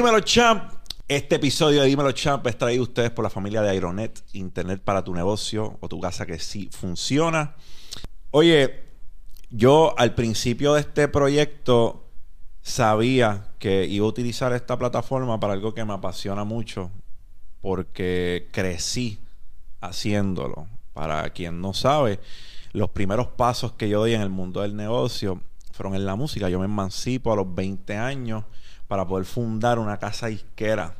Dímelo Champ. Este episodio de Dímelo Champ es traído a ustedes por la familia de Aeronet, Internet para tu negocio o tu casa que sí funciona. Oye, yo al principio de este proyecto sabía que iba a utilizar esta plataforma para algo que me apasiona mucho porque crecí haciéndolo. Para quien no sabe, los primeros pasos que yo doy en el mundo del negocio fueron en la música. Yo me emancipo a los 20 años para poder fundar una casa disquera.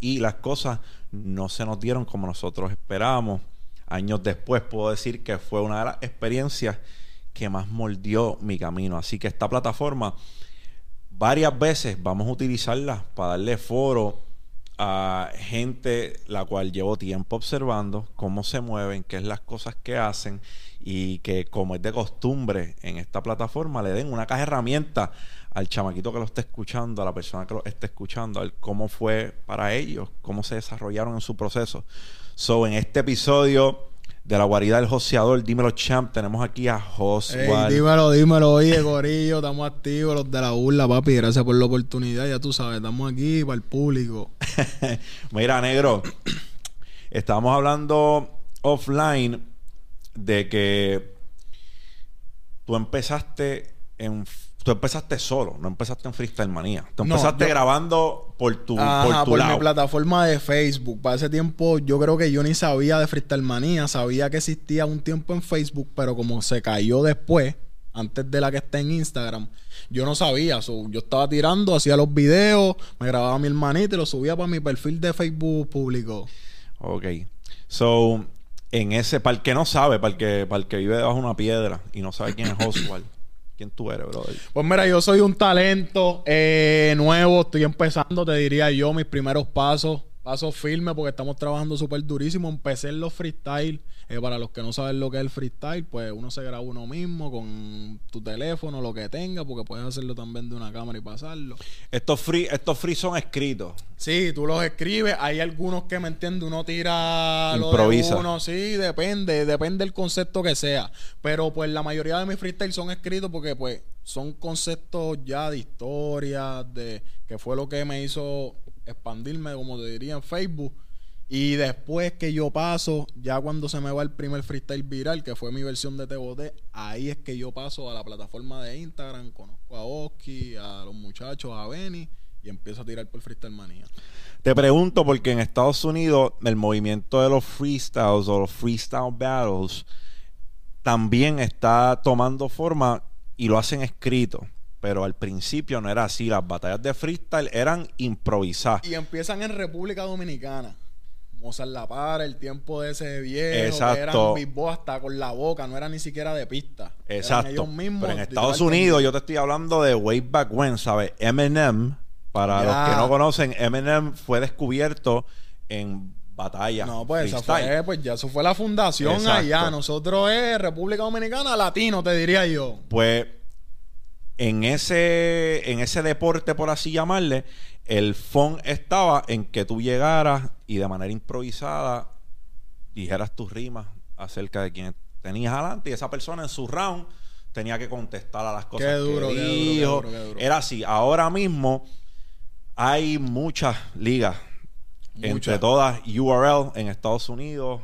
Y las cosas no se nos dieron como nosotros esperábamos. Años después puedo decir que fue una de las experiencias que más moldeó mi camino. Así que esta plataforma varias veces vamos a utilizarla para darle foro a gente la cual llevo tiempo observando cómo se mueven, qué es las cosas que hacen y que como es de costumbre en esta plataforma le den una caja de herramientas al chamaquito que lo esté escuchando, a la persona que lo esté escuchando, al cómo fue para ellos, cómo se desarrollaron en su proceso. So, en este episodio de la guarida del joseador, dímelo champ, tenemos aquí a Josual. dímelo, dímelo, oye, Gorillo, estamos activos, los de la burla, papi, gracias por la oportunidad, ya tú sabes, estamos aquí para el público. Mira, negro, estábamos hablando offline de que tú empezaste en tú empezaste solo, no empezaste en Freestyle Manía. Tú empezaste grabando por tu, por tu mi plataforma de Facebook. Para ese tiempo, yo creo que yo ni sabía de Freestyle Manía. Sabía que existía un tiempo en Facebook, pero como se cayó después, antes de la que está en Instagram, yo no sabía. yo estaba tirando, hacía los videos, me grababa mi hermanito y lo subía para mi perfil de Facebook público. Ok. So, en ese, para el que no sabe, para el que, para el que vive debajo de una piedra y no sabe quién es Oswald. ¿Quién tú eres, brother? Pues mira, yo soy un talento eh, nuevo, estoy empezando, te diría yo, mis primeros pasos, pasos firmes, porque estamos trabajando súper durísimo. Empecé en los freestyle eh, para los que no saben lo que es el freestyle, pues uno se graba uno mismo con tu teléfono, lo que tenga, porque puedes hacerlo también de una cámara y pasarlo. Estos free, estos free son escritos. Sí, tú los escribes. Hay algunos que me entiende, uno tira Improvisa. lo de uno, sí, depende, depende del concepto que sea. Pero pues la mayoría de mis freestyle son escritos porque pues son conceptos ya de historia, de que fue lo que me hizo expandirme, como te diría en Facebook y después que yo paso, ya cuando se me va el primer freestyle viral, que fue mi versión de TBT, ahí es que yo paso a la plataforma de Instagram, conozco a Oski, a los muchachos, a Benny, y empiezo a tirar por Freestyle Manía. Te pregunto porque en Estados Unidos el movimiento de los freestyles o los freestyle battles también está tomando forma y lo hacen escrito pero al principio no era así. Las batallas de freestyle eran improvisadas. Y empiezan en República Dominicana. Mozart La Para, el tiempo de ese viejo, Exacto. que eran hasta con la boca, no era ni siquiera de pista. Exacto. ellos mismos, Pero en Estados Unidos, yo te estoy hablando de way back when, ¿sabes? Eminem, para los que no conocen, Eminem fue descubierto en batalla. No, pues, esa fue, pues ya eso fue la fundación allá. Nosotros es República Dominicana, latino, te diría yo. Pues en ese, en ese deporte, por así llamarle, el fun estaba en que tú llegaras y de manera improvisada dijeras tus rimas acerca de quien tenías adelante y esa persona en su round tenía que contestar a las cosas que dijo. Era así. Ahora mismo hay muchas ligas. Entre todas, URL en Estados Unidos.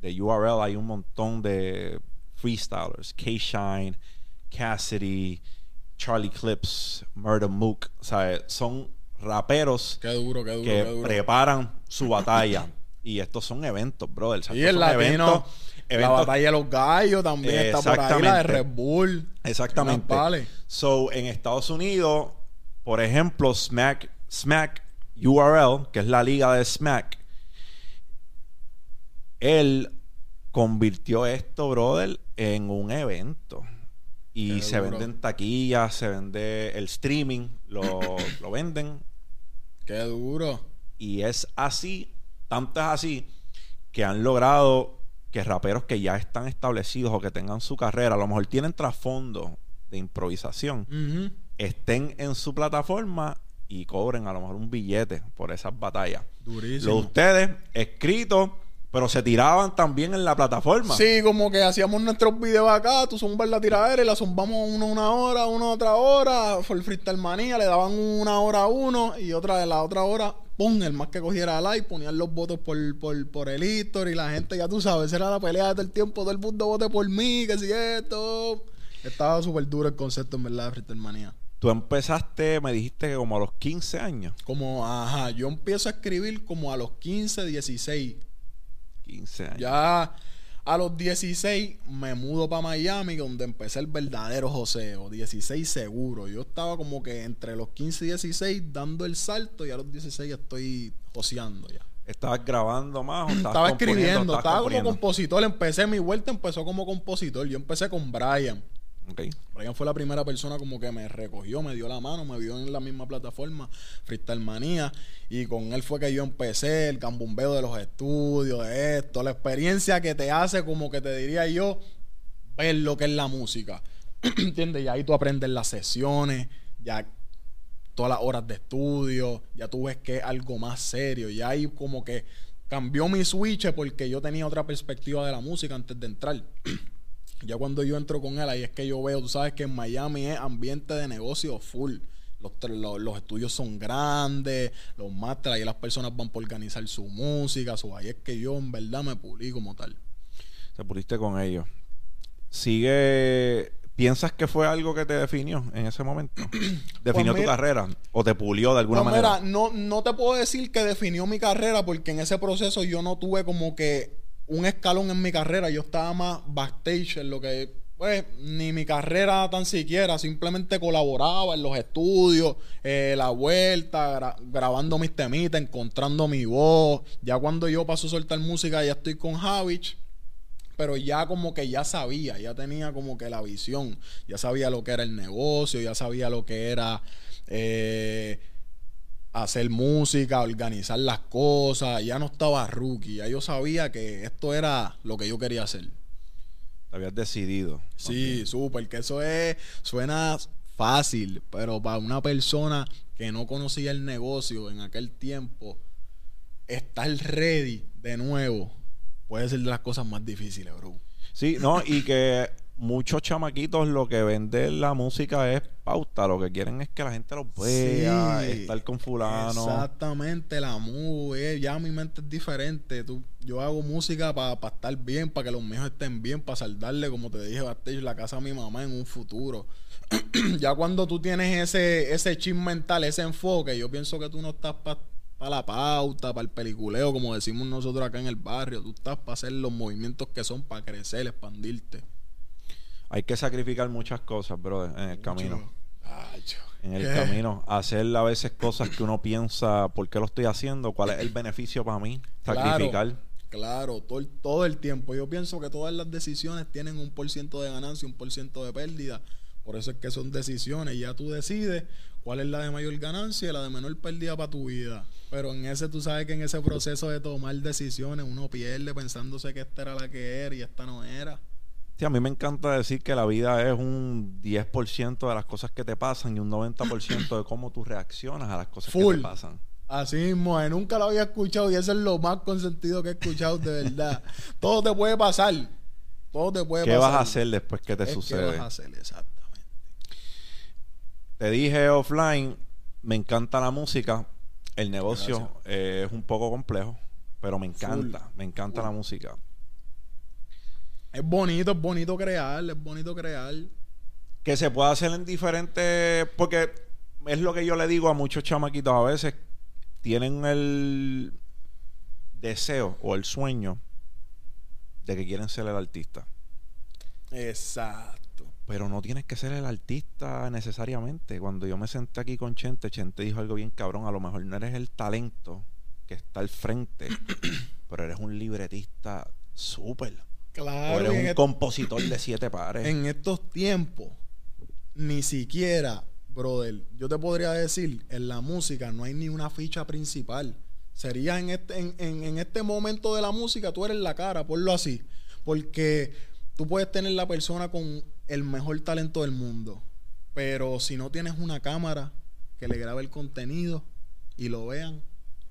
De URL hay un montón de freestylers. K-Shine, Cassidy, Charlie Clips, Murder Mook. O sea, son raperos que preparan su batalla. y estos son eventos, brother. Y el latino, la batalla de los gallos también está por ahí, la de Red Bull. Exactamente. So, en Estados Unidos, por ejemplo, Smack, Smack URL, que es la liga de Smack, él convirtió esto, brother, en un evento. Y se venden taquillas, se vende el streaming, lo, lo venden Qué duro. Y es así, tanto es así, que han logrado que raperos que ya están establecidos o que tengan su carrera, a lo mejor tienen trasfondo de improvisación, estén en su plataforma y cobren a lo mejor un billete por esas batallas. Durísimo. Lo de ustedes, escrito, Pero se tiraban también en la plataforma. Sí, como que hacíamos nuestros videos acá, tú zumbas la tiradera y la zumbamos uno una hora, uno otra hora, fue el freestyle manía, le daban una hora a uno y otra de la otra hora, pum, el más que cogiera like, ponían los votos por, por, por el history y la gente, ya tú sabes, era la pelea de todo el tiempo, todo el mundo vote por mí, que si esto. Estaba súper duro el concepto, en verdad, de freestyle manía. Tú empezaste, me dijiste que como a los 15 años. Como, ajá, yo empiezo a escribir como a los 15, 16. 15 años. Ya a los 16 me mudo para Miami, donde empecé el verdadero joseo. 16 seguro. Yo estaba como que entre los 15 y 16 dando el salto y a los 16 estoy joseando ya. ¿Estabas grabando más o estabas Estaba escribiendo, estaba como compositor. Empecé, mi vuelta empezó como compositor. Yo empecé con Brian. Ok. Brian fue la primera persona como que me recogió, me dio la mano, me vio en la misma plataforma, Freestyle Manía, y con él fue que yo empecé el cambumbeo de los estudios, de esto, la experiencia que te hace como que te diría yo, ver lo que es la música, ¿entiendes? Y ahí tú aprendes las sesiones, ya todas las horas de estudio, ya tú ves que es algo más serio, y ahí como que cambió mi switch porque yo tenía otra perspectiva de la música antes de entrar. Ya cuando yo entro con él, ahí es que yo veo, tú sabes que en Miami es ambiente de negocio full. Los, los, los estudios son grandes, los másteres, ahí las personas van por organizar su música, su, ahí es que yo en verdad me pulí como tal. Te puliste con ellos. Sigue. ¿Piensas que fue algo que te definió en ese momento? ¿Definió tu mira- carrera? ¿O te pulió de alguna No, manera? no, no te puedo decir que definió mi carrera porque en ese proceso yo no tuve como que un escalón en mi carrera. Yo estaba más backstage en lo que, pues, ni mi carrera tan siquiera. Simplemente colaboraba en los estudios, eh, la vuelta, gra- grabando mis temitas, encontrando mi voz. Ya cuando yo paso a soltar música, ya estoy con Javich. Pero ya como que ya sabía, ya tenía como que la visión, ya sabía lo que era el negocio, ya sabía lo que era eh, hacer música, organizar las cosas, ya no estaba rookie, ya yo sabía que esto era lo que yo quería hacer. Te habías decidido. Sí, súper, que eso es, suena fácil, pero para una persona que no conocía el negocio en aquel tiempo, estar ready de nuevo puede ser de las cosas más difíciles, bro. Sí, no, y que muchos chamaquitos lo que venden la música es pauta. Lo que quieren es que la gente los vea, Sí. estar con fulano. Exactamente, la movie, ya mi mente es diferente. Tú, yo hago música para estar bien, para que los míos estén bien, para saldarle, como te dije, backstage, la casa a mi mamá en un futuro. ya cuando tú tienes ese, ese chip mental, ese enfoque, yo pienso que tú no estás para la pauta, para el peliculeo, como decimos nosotros acá en el barrio. Tú estás para hacer los movimientos que son para crecer, expandirte. Hay que sacrificar muchas cosas, brother, en el camino. En el ¿Qué? camino. Hacer a veces cosas que uno piensa, ¿por qué lo estoy haciendo? ¿Cuál es el beneficio para mí? Sacrificar. Claro, todo el, todo el tiempo. Yo pienso que todas las decisiones tienen un por ciento de ganancia, un por ciento de pérdida. Por eso es que son decisiones. y Ya tú decides cuál es la de mayor ganancia y la de menor pérdida para tu vida. Pero en ese, tú sabes que en ese proceso de tomar decisiones uno pierde pensándose que esta era la que era y esta no era. Sí, a mí me encanta decir que la vida es un 10% de las cosas que te pasan y un 90% de cómo tú reaccionas a las cosas que te pasan. Así mismo, eh, nunca lo había escuchado y eso es lo más consentido que he escuchado de verdad. Todo te puede pasar. Todo te puede ¿Qué pasar. vas a hacer después que te Es ¿Qué sucede? vas a hacer exactamente? Te dije offline, me encanta la música. El negocio eh, es un poco complejo, pero me encanta, me encanta la música. Es bonito, es bonito crear, es bonito crear. Que se puede hacer en diferentes. Porque es lo que yo le digo a muchos chamaquitos a veces. Tienen el deseo o el sueño de que quieren ser el artista. Exacto. Pero no tienes que ser el artista necesariamente. Cuando yo me senté aquí con Chente, Chente dijo algo bien cabrón. A lo mejor no eres el talento que está al frente, pero eres un libretista súper. O Claro, eres y en, un compositor de siete pares. en estos tiempos, ni siquiera, brother, yo te podría decir, en la música no hay ni una ficha principal. Sería en este, en, en- en este momento de la música, tú eres la cara, ponlo así. Porque tú puedes tener la persona con el mejor talento del mundo. Pero si no tienes una cámara que le grabe el contenido y lo vean,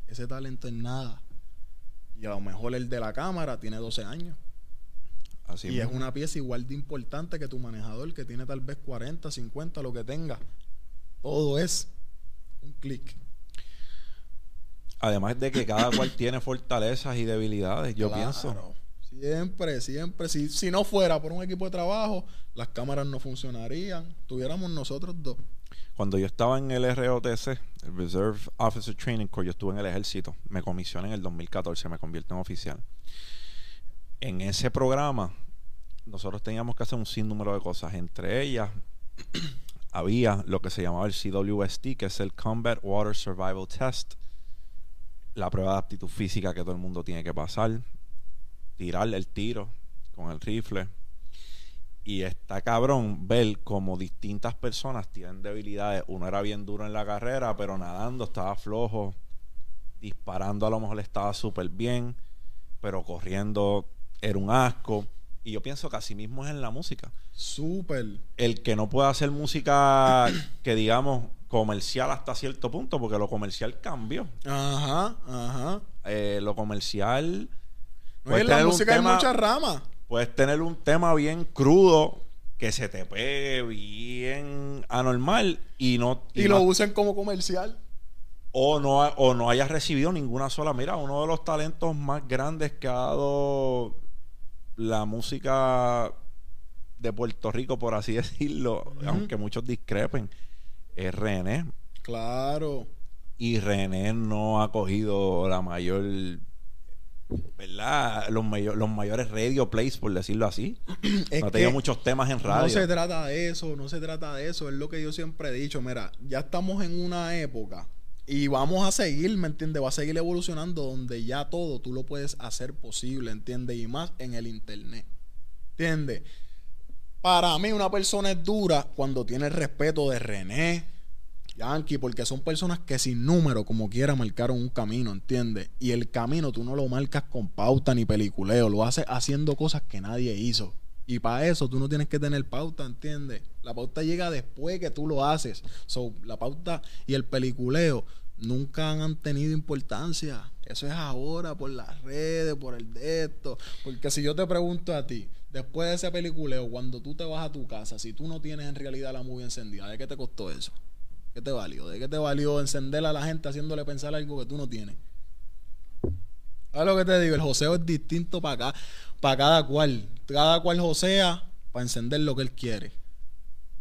ese talento es nada. Y a lo mejor el de la cámara tiene 12 años. Así y es una pieza igual de importante que tu manejador que tiene tal vez 40, 50, lo que tenga. Todo es un clic. Además de que cada cual tiene fortalezas y debilidades, yo Claro. pienso. Siempre, siempre. Si, si no fuera por un equipo de trabajo, las cámaras no funcionarían. Tuviéramos nosotros dos. Cuando yo estaba en el ROTC, el Reserve Officer Training Corps, yo estuve en el ejército. Me comisioné en el 2014, me convierto en oficial. En ese programa, nosotros teníamos que hacer un sinnúmero de cosas. Entre ellas, había lo que se llamaba el CWST, que es el Combat Water Survival Test. La prueba de aptitud física que todo el mundo tiene que pasar. Tirar el tiro con el rifle. Y está cabrón ver como distintas personas tienen debilidades. Uno era bien duro en la carrera, pero nadando estaba flojo. Disparando a lo mejor estaba súper bien, pero corriendo era un asco. Y yo pienso que así mismo es en la música. Súper. El que no puede hacer música que digamos comercial hasta cierto punto, porque lo comercial cambió. Ajá, ajá. Eh, lo comercial... No, en la música hay tema- muchas ramas. Puedes tener un tema bien crudo que se te pegue bien anormal y no Y, no- lo usan como comercial. o no o no hayas recibido ninguna sola mira uno de los talentos más grandes que ha dado la música de Puerto Rico por así decirlo aunque muchos discrepen es René Claro. y René no ha cogido la mayor ¿verdad? Los, mayo- los mayores radio plays, por decirlo así. Es no ha tenido muchos temas en radio. No se trata de eso, no se trata de eso. Es lo que yo siempre he dicho. Mira, ya estamos en una época y vamos a seguir, ¿me entiendes? Va a seguir evolucionando donde ya todo tú lo puedes hacer posible, ¿entiendes? Y más en el internet. ¿Entiendes? Para mí una persona es dura cuando tiene el respeto de René, Yankee, porque son personas que sin número, como quiera, marcaron un camino, ¿entiendes? Y el camino tú no lo marcas con pauta ni peliculeo, lo haces haciendo cosas que nadie hizo. Y para eso tú no tienes que tener pauta, ¿entiendes? La pauta llega después que tú lo haces. So, la pauta y el peliculeo nunca han tenido importancia. Eso es ahora por las redes, por el de esto. Porque si yo te pregunto a ti, después de ese peliculeo, cuando tú te vas a tu casa, si tú no tienes en realidad la movie encendida, ¿de qué te costó eso? ¿Qué te valió? ¿De qué te valió encender a la gente haciéndole pensar algo que tú no tienes? ¿Sabes lo que te digo? El joseo es distinto para acá, para cada cual. Cada cual josea para encender lo que él quiere.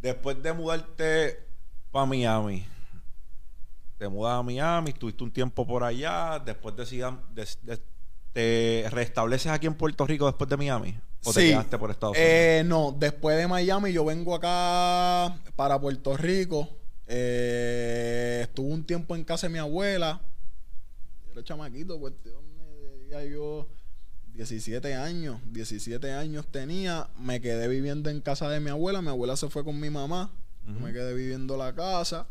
Después de mudarte para Miami, te mudas a Miami, estuviste un tiempo por allá, después decidan, des- te restableces aquí en Puerto Rico después de Miami o te quedaste por Estados Unidos. Eh, no, después de Miami yo vengo acá para Puerto Rico. Eh, estuve un tiempo en casa de mi abuela. Era chamaquito, cuestión de, diría yo, 17 años. 17 años tenía. Me quedé viviendo en casa de mi abuela. Mi abuela se fue con mi mamá. Yo Ujú. me quedé viviendo la casa.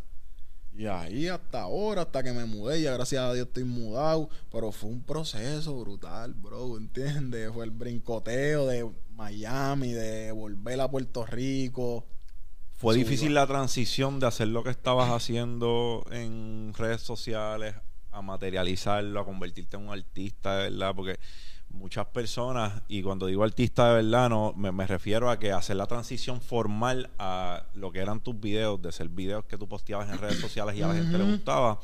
Y ahí hasta ahora, hasta que me mudé, ya gracias a Dios estoy mudado, pero fue un proceso brutal, bro, ¿entiendes? Fue el brincoteo de Miami, de volver a Puerto Rico. Fue difícil la transición de hacer lo que estabas haciendo en redes sociales a materializarlo, a convertirte en un artista, verdad, porque muchas personas, y cuando digo artista de verdad, no me, me refiero a que hacer la transición formal a lo que eran tus videos, de ser videos que tú posteabas en redes sociales y a la gente le gustaba,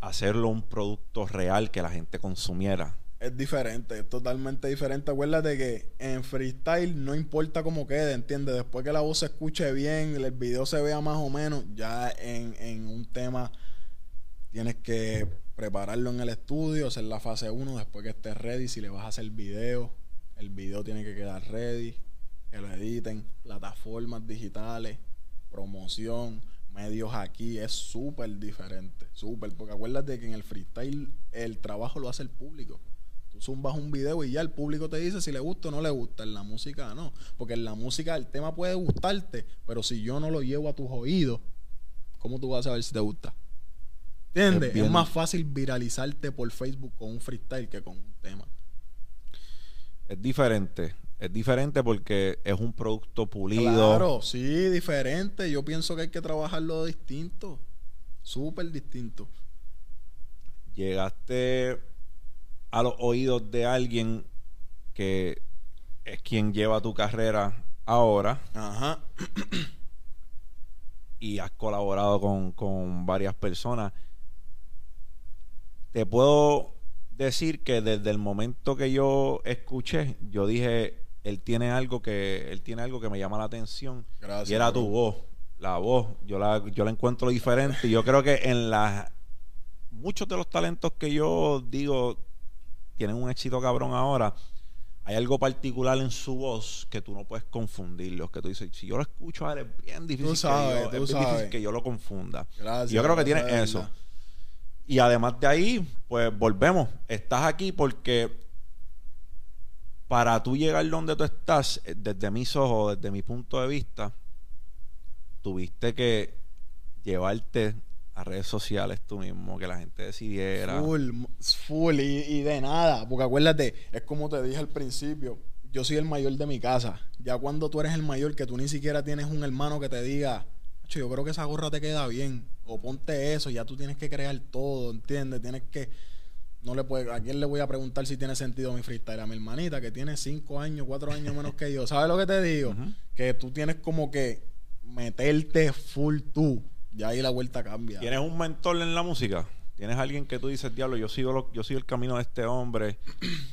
hacerlo un producto real que la gente consumiera. Es diferente, es totalmente diferente. Acuérdate que en freestyle no importa cómo quede, ¿entiendes? Después que la voz se escuche bien, el video se vea más o menos, ya en, en un tema tienes que prepararlo en el estudio, hacer la fase 1, después que estés ready, si le vas a hacer video, el video tiene que quedar ready, que lo editen, plataformas digitales, promoción, medios aquí, es súper diferente, súper, porque acuérdate que en el freestyle el trabajo lo hace el público. Tú zumbas un video y ya el público te dice si le gusta o no le gusta. En la música no. Porque en la música el tema puede gustarte, pero si yo no lo llevo a tus oídos, ¿cómo tú vas a saber si te gusta? ¿Entiendes? Es más fácil viralizarte por Facebook con un freestyle que con un tema. Es diferente, es diferente porque es un producto pulido. Claro, sí, diferente. Yo pienso que hay que trabajarlo distinto. Súper distinto. llegaste a los oídos de alguien que es quien lleva tu carrera ahora Ajá. y has colaborado con, con varias personas, te puedo decir que desde el momento que yo escuché, yo dije, él tiene algo que, él tiene algo que me llama la atención. Gracias, y era bro. tu voz. La voz. Yo la, yo la encuentro diferente. Y yo creo que en las muchos de los talentos que yo digo tienen un éxito cabrón ahora. Hay algo particular en su voz que tú no puedes confundirlos. Que tú dices, si yo lo escucho a él, es bien difícil, sabes, que, yo, tú es bien difícil sabes. que yo lo confunda. Gracias. Y yo creo que tiene eso. verdad. Y además de ahí, pues volvemos. Estás aquí porque para tú llegar donde tú estás, eh, desde mis ojos, desde mi punto de vista, tuviste que llevarte a redes sociales tú mismo, que la gente decidiera. Full, full y, y de nada. Porque acuérdate, es como te dije al principio. Yo soy el mayor de mi casa. Ya cuando tú eres el mayor, que tú ni siquiera tienes un hermano que te diga, "Acho, yo creo que esa gorra te queda bien. O ponte eso, ya tú tienes que crear todo, ¿entiendes? Tienes que. No le puede, ¿A quién le voy a preguntar si tiene sentido mi freestyle? A mi hermanita que tiene cinco años, cuatro años menos que yo. ¿Sabes lo que te digo? Que tú tienes como que meterte full tú. Ya ahí la vuelta cambia. ¿Tienes un mentor en la música? ¿Tienes alguien que tú dices, diablo, yo sigo, lo- yo sigo el camino de este hombre?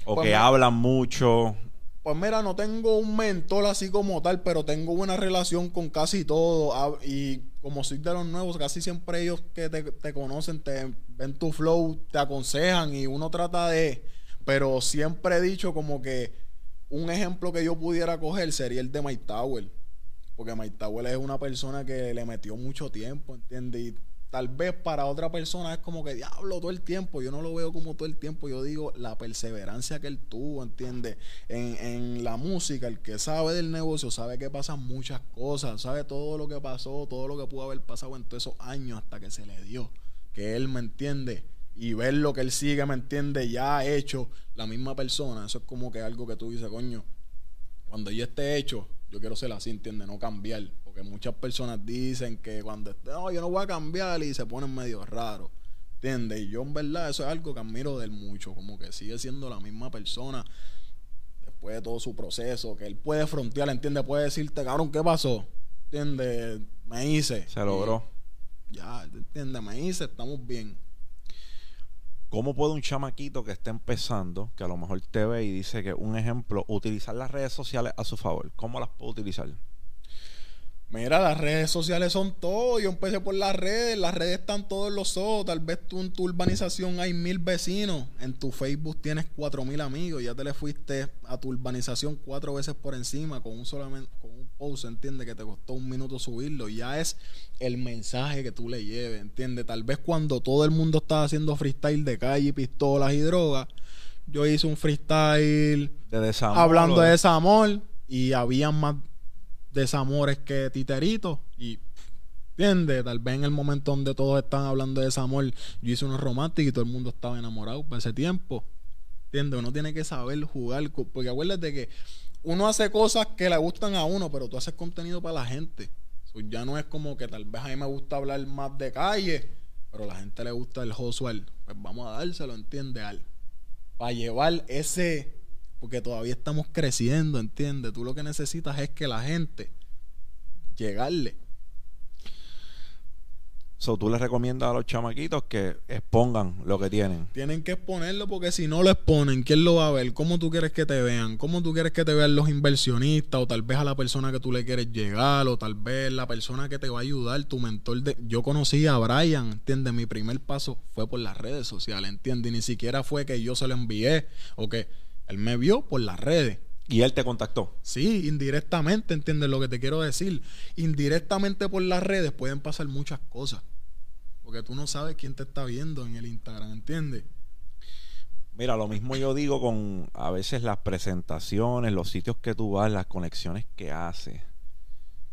O Pues que hablan mucho. Pues mira, no tengo un mentor así como tal, pero tengo buena relación con casi todo. Y como soy de los nuevos, casi siempre ellos que te, conocen, te ven tu flow, te aconsejan y uno trata de... Pero siempre he dicho como que un ejemplo que yo pudiera coger sería el de Mike Tower. Porque Mike Tower es una persona que le metió mucho tiempo, ¿entiendes? Tal vez para otra persona es como que diablo todo el tiempo. Yo no lo veo como todo el tiempo. Yo digo la perseverancia que él tuvo, ¿entiendes? En, en la música, el que sabe del negocio sabe que pasan muchas cosas, sabe todo lo que pasó, todo lo que pudo haber pasado en todos esos años hasta que se le dio. Que él me entiende. Y ver lo que él sigue, me entiende, ya hecho la misma persona. Eso es como que algo que tú dices, coño, cuando yo esté hecho, yo quiero ser así, ¿entiendes? No cambiar. Porque muchas personas dicen que cuando esté, no, yo no voy a cambiar y se ponen medio raros. ¿Entiendes? Y yo en verdad eso es algo que admiro de él mucho. Como que sigue siendo la misma persona después de todo su proceso. Que él puede frontear, ¿entiendes? Puede decirte, cabrón, ¿qué pasó? ¿Entiendes? Me hice. Se logró. Y ya, ¿entiendes? Me hice, estamos bien. ¿Cómo puede un chamaquito que está empezando, que a lo mejor te ve y dice que un ejemplo, utilizar las redes sociales a su favor? ¿Cómo las puede utilizar? Mira, las redes sociales son todo. Yo empecé por las redes. Las redes están todos los ojos. Tal vez tú en tu urbanización hay mil vecinos. En tu Facebook tienes cuatro mil amigos. Ya te le fuiste a tu urbanización cuatro veces por encima con un solamente con un post, ¿entiendes? Que te costó un minuto subirlo. Ya es el mensaje que tú le lleves, ¿entiendes? Tal vez cuando todo el mundo estaba haciendo freestyle de calle, pistolas y drogas, yo hice un freestyle De desamor. hablando o de desamor y había más desamores que titeritos y ¿entiendes? Tal vez en el momento donde todos están hablando de desamor yo hice unos románticos y todo el mundo estaba enamorado por ese tiempo ¿entiendes? Uno tiene que saber jugar porque acuérdate que uno hace cosas que le gustan a uno pero tú haces contenido para la gente So, ya no es como que tal vez a mí me gusta hablar más de calle pero a la gente le gusta el hustle pues vamos a dárselo ¿entiendes? Al, para llevar ese porque todavía estamos creciendo, ¿entiendes? Tú lo que necesitas es que la gente llegarle. So, tú les recomiendas a los chamaquitos que expongan lo que tienen. Tienen que exponerlo porque si no lo exponen, ¿quién lo va a ver? ¿Cómo tú quieres que te vean? ¿Cómo tú quieres que te vean los inversionistas? O tal vez a la persona que tú le quieres llegar, o tal vez la persona que te va a ayudar, tu mentor de... Yo conocí a Brian, ¿entiendes? Mi primer paso fue por las redes sociales, ¿entiendes? Y ni siquiera fue que yo se lo envié o que él me vio por las redes. Y él te contactó. Sí, indirectamente, ¿entiendes lo que te quiero decir? Indirectamente por las redes pueden pasar muchas cosas. Porque tú no sabes quién te está viendo en el Instagram, ¿entiendes? Mira, lo mismo yo digo con a veces las presentaciones, los sitios que tú vas, las conexiones que haces.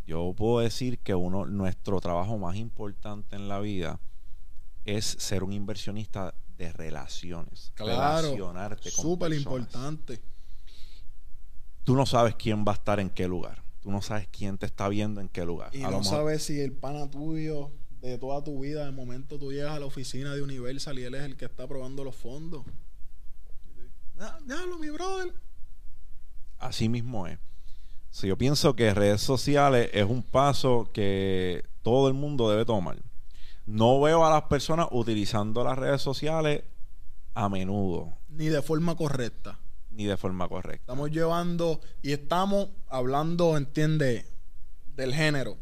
Yo puedo decir que uno, nuestro trabajo más importante en la vida es ser un inversionista de relaciones. Claro, relacionarte con súper importante. Tú no sabes quién va a estar en qué lugar. Tú no sabes quién te está viendo en qué lugar. Y A no sabes si el pana tuyo de toda tu vida, de momento tú llegas a la oficina de Universal y él es el que está aprobando los fondos. Ah, Déjalo, mi brother. Así mismo es. So, yo pienso que redes sociales es un paso que todo el mundo debe tomar. No veo a las personas utilizando las redes sociales a menudo, Ni de forma correcta. ni de forma correcta. Estamos llevando y estamos hablando, entiende, del género.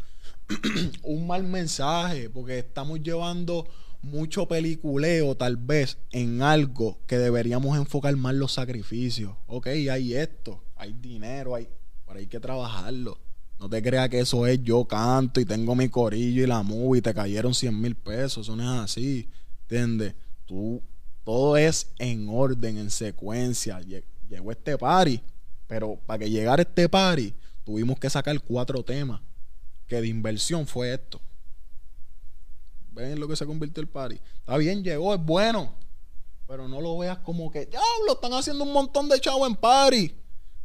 un mal mensaje, porque estamos llevando mucho peliculeo tal vez en algo que deberíamos enfocar más los sacrificios. Ok, hay esto, hay dinero, hay, pero hay que trabajarlo. No te creas que eso es yo canto y tengo mi corillo y la movie y te cayeron 100 mil pesos. Eso no es así. ¿Entiendes? Tú, todo es en orden, en secuencia. Lle- Llegó este party, pero para que llegara este party, tuvimos que sacar cuatro temas. Que de inversión fue esto. ¿Ven lo que se convirtió el party? Está bien, llegó, es bueno. Pero no lo veas como que, diablo, están haciendo un montón de chavos en party.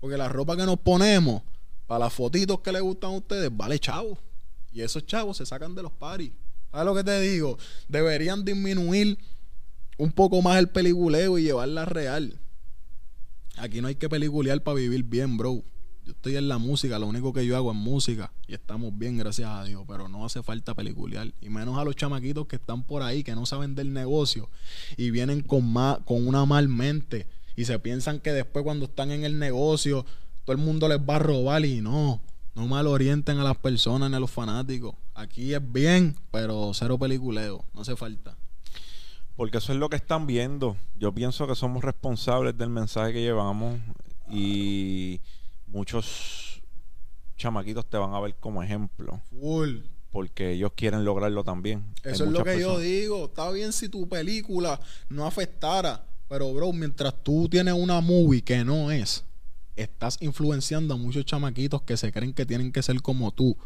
Porque la ropa que nos ponemos para las fotitos que les gustan a ustedes vale chavo. Y esos chavos se sacan de los paris. ¿Sabes lo que te digo? Deberían disminuir un poco más el peliculeo y llevarla real. Aquí no hay que peliculear para vivir bien, bro. Yo estoy en la música, lo único que yo hago es música. Y estamos bien, gracias a Dios. Pero no hace falta peliculear. Y menos a los chamaquitos que están por ahí, que no saben del negocio. Y vienen con, ma- con una mal mente. Y se piensan que después cuando están en el negocio, todo el mundo les va a robar. Y no, no mal orienten a las personas ni a los fanáticos. Aquí es bien, pero cero peliculeo. No hace falta. Porque eso es lo que están viendo. Yo pienso que somos responsables del mensaje que llevamos y muchos chamaquitos te van a ver como ejemplo Full. porque ellos quieren lograrlo también. Eso es lo que yo digo. Está bien si tu película no afectara. Pero, bro, mientras tú tienes una movie que no es, estás influenciando a muchos chamaquitos que se creen que tienen que ser como tú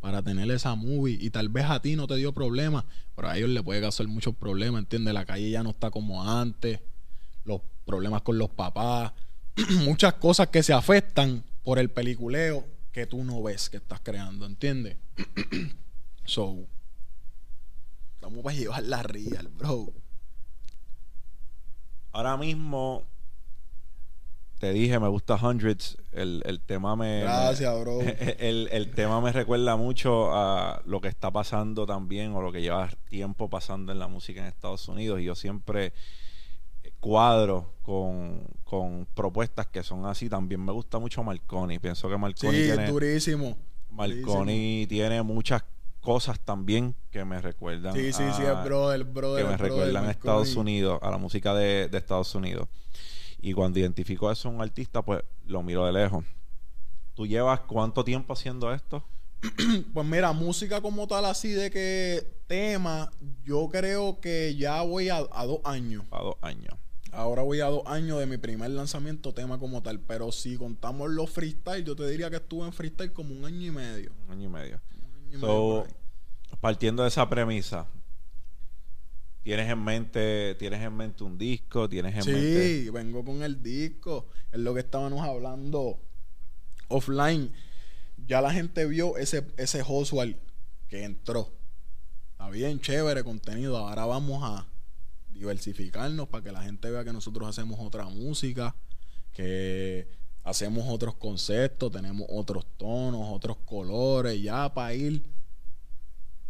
para tener esa movie. Y tal vez a ti no te dio problema, pero a ellos le puede causar muchos problemas, ¿entiendes? La calle ya no está como antes. Los problemas con los papás. Muchas cosas que se afectan por el peliculeo que tú no ves que estás creando, ¿entiendes? so, Vamos para llevar la real, bro. Ahora mismo te dije, me gusta Hundreds. El, el tema me. Gracias, bro. el, el tema me recuerda mucho a lo que está pasando también, o lo que lleva tiempo pasando en la música en Estados Unidos. Y yo siempre cuadro con, con propuestas que son así. También me gusta mucho Marconi. Pienso que Marconi Sí, tiene. es durísimo. Marconi tiene muchas cosas también que me recuerdan. Sí, sí, sí, es brother, brother. que me brother, recuerdan a. Estados Unidos, a la música de, de Estados Unidos. Y cuando identifico eso un artista, pues lo miro de lejos. ¿Tú llevas cuánto tiempo haciendo esto? Pues mira, música como tal, así de que tema, yo creo que ya voy a, a dos años. A dos años. Ahora voy a dos años de mi primer lanzamiento, tema como tal. Pero si contamos los freestyle, yo te diría que estuve en freestyle como un año y medio. Un año y medio. Un año y medio So, ahí. partiendo de esa premisa, ¿tienes en mente, tienes en mente un disco? ¿Tienes en mente? Sí, vengo con el disco. Es lo que estábamos hablando offline. Ya la gente vio ese, ese Oswald que entró. Está bien, chévere contenido. Ahora vamos a diversificarnos para que la gente vea que nosotros hacemos otra música, que hacemos otros conceptos, tenemos otros tonos, otros colores, ya para ir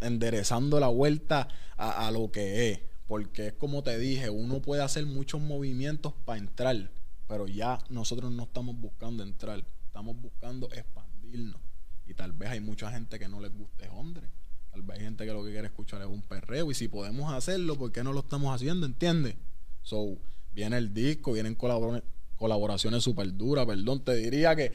enderezando la vuelta a, a lo que es. Porque es como te dije, uno puede hacer muchos movimientos para entrar, pero ya nosotros no estamos buscando entrar, estamos buscando expandirnos. Y tal vez hay mucha gente que no les guste hombre. Tal vez hay gente que lo que quiere escuchar es un perreo. Y si podemos hacerlo, ¿por qué no lo estamos haciendo? ¿Entiendes? So, viene el disco, vienen colabora- colaboraciones súper duras. Perdón, te diría que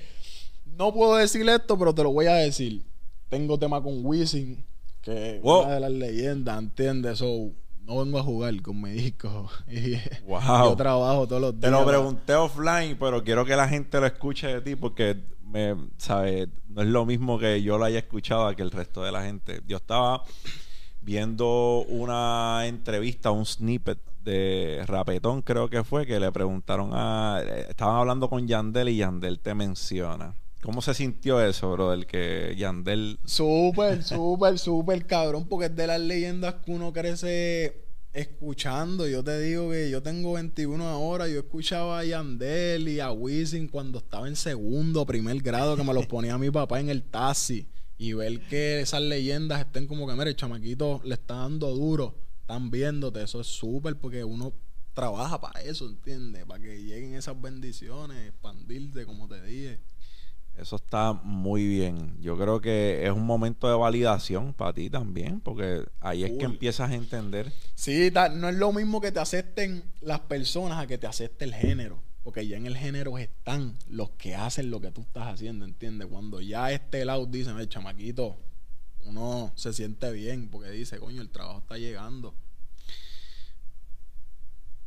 no puedo decir esto, pero te lo voy a decir. Tengo tema con Wisin, que Wow. una de las leyendas, ¿entiendes? So, no vengo a jugar con mi disco. Y Wow. Yo trabajo todos los días. Te lo pregunté offline, pero quiero que la gente lo escuche de ti porque me, sabe, no es lo mismo que yo lo haya escuchado a que el resto de la gente. Yo estaba viendo una entrevista, un snippet de Rapetón, creo que fue, que le preguntaron a. eh, Estaban hablando con Yandel y Yandel te menciona. ¿Cómo se sintió eso, bro? El que Yandel. Súper, súper, súper cabrón, porque es de las leyendas que uno crece escuchando, yo te digo que yo tengo 21 ahora, yo escuchaba a Yandel y a Wisin cuando estaba en segundo, primer grado, que me los ponía mi papá en el taxi. Y ver que esas leyendas estén como que, mire, el chamaquito le está dando duro, están viéndote, eso es súper porque uno trabaja para eso, ¿entiendes? Para que lleguen esas bendiciones, expandirte, como te dije. Eso está muy bien. Yo creo que es un momento de validación para ti también, porque ahí es que empiezas a entender. Sí, no es lo mismo que te acepten las personas a que te acepte el género, porque ya en el género están los que hacen lo que tú estás haciendo, ¿entiendes? Cuando ya este lado dice, el chamaquito, uno se siente bien porque dice, coño, el trabajo está llegando.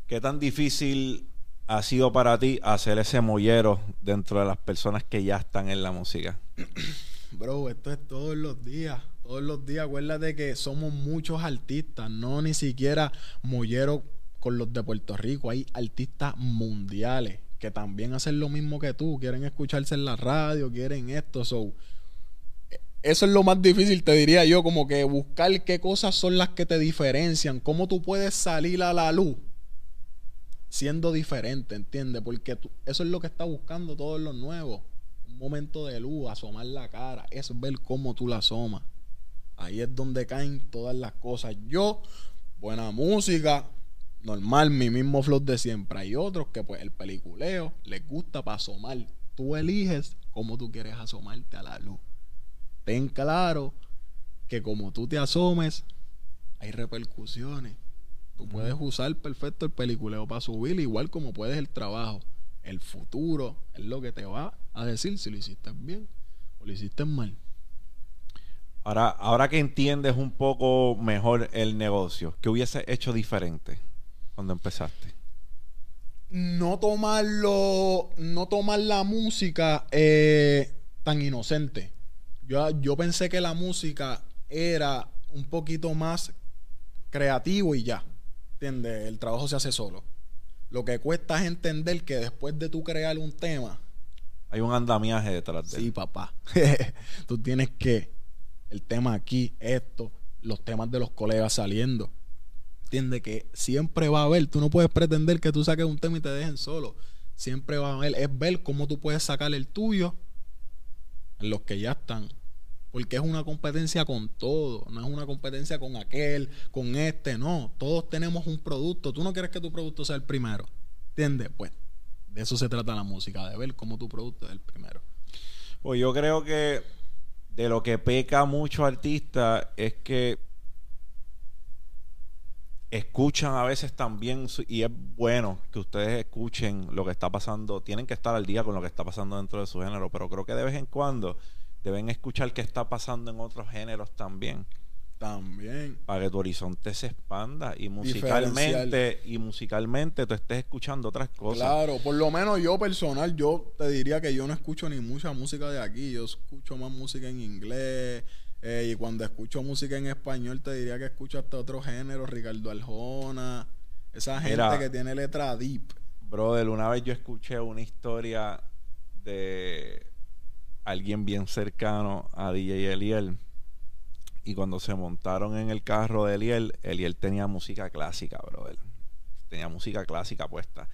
¿Qué tan difícil ha sido para ti hacer ese mollero dentro de las personas que ya están en la música? Bro, esto es todos los días. Todos los días, acuérdate que somos muchos artistas, no ni siquiera mollero con los de Puerto Rico. Hay artistas mundiales que también hacen lo mismo que tú, quieren escucharse en la radio, quieren esto. So, eso es lo más difícil, te diría yo, como que buscar qué cosas son las que te diferencian, cómo tú puedes salir a la luz siendo diferente, ¿entiendes? Porque eso es lo que está buscando todos los nuevos. Un momento de luz, asomar la cara, es ver cómo tú la asomas. Ahí es donde caen todas las cosas. Yo, buena música, normal, mi mismo flow de siempre. Hay otros que pues el peliculeo les gusta para asomar. Tú eliges cómo tú quieres asomarte a la luz. Ten claro que como tú te asomes, hay repercusiones. Tú puedes usar perfecto el peliculeo para subir, igual como puedes el trabajo. El futuro es lo que te va a decir si lo hiciste bien o lo hiciste mal. Ahora, ahora que entiendes un poco mejor el negocio, ¿qué hubiese hecho diferente cuando empezaste? No tomarlo, no tomar la música eh, tan inocente. Yo, yo pensé que la música era un poquito más creativo y ya. ¿Entiendes? El trabajo se hace solo. Lo que cuesta es entender que después de tú crear un tema. Hay un andamiaje detrás de Sí, papá. tú tienes que. El tema aquí, esto, los temas de los colegas saliendo. Entiende que siempre va a haber. Tú no puedes pretender que tú saques un tema y te dejen solo. Siempre va a haber. Es ver cómo tú puedes sacar el tuyo en los que ya están porque es una competencia con todo, no es una competencia con aquel, con este, no. Todos tenemos un producto. Tú no quieres que tu producto sea el primero. ¿Entiendes? Pues de eso se trata la música, de ver cómo tu producto es el primero. Pues yo creo que de lo que peca mucho artista es que escuchan a veces también y es bueno que ustedes escuchen lo que está pasando, tienen que estar al día con lo que está pasando dentro de su género, pero creo que de vez en cuando deben escuchar qué está pasando en otros géneros también. También. Para que tu horizonte se expanda y musicalmente y musicalmente tú estés escuchando otras cosas. Claro, por lo menos yo personal, yo te diría que yo no escucho ni mucha música de aquí, yo escucho más música en inglés. Eh, y cuando escucho música en español, te diría que escucho hasta otros géneros, Ricardo Aljona, esa gente que tiene letra deep. Brother, una vez yo escuché una historia de alguien bien cercano a DJ Eliel. Y cuando se montaron en el carro de Eliel, Eliel tenía música clásica, brother. Tenía música clásica puesta.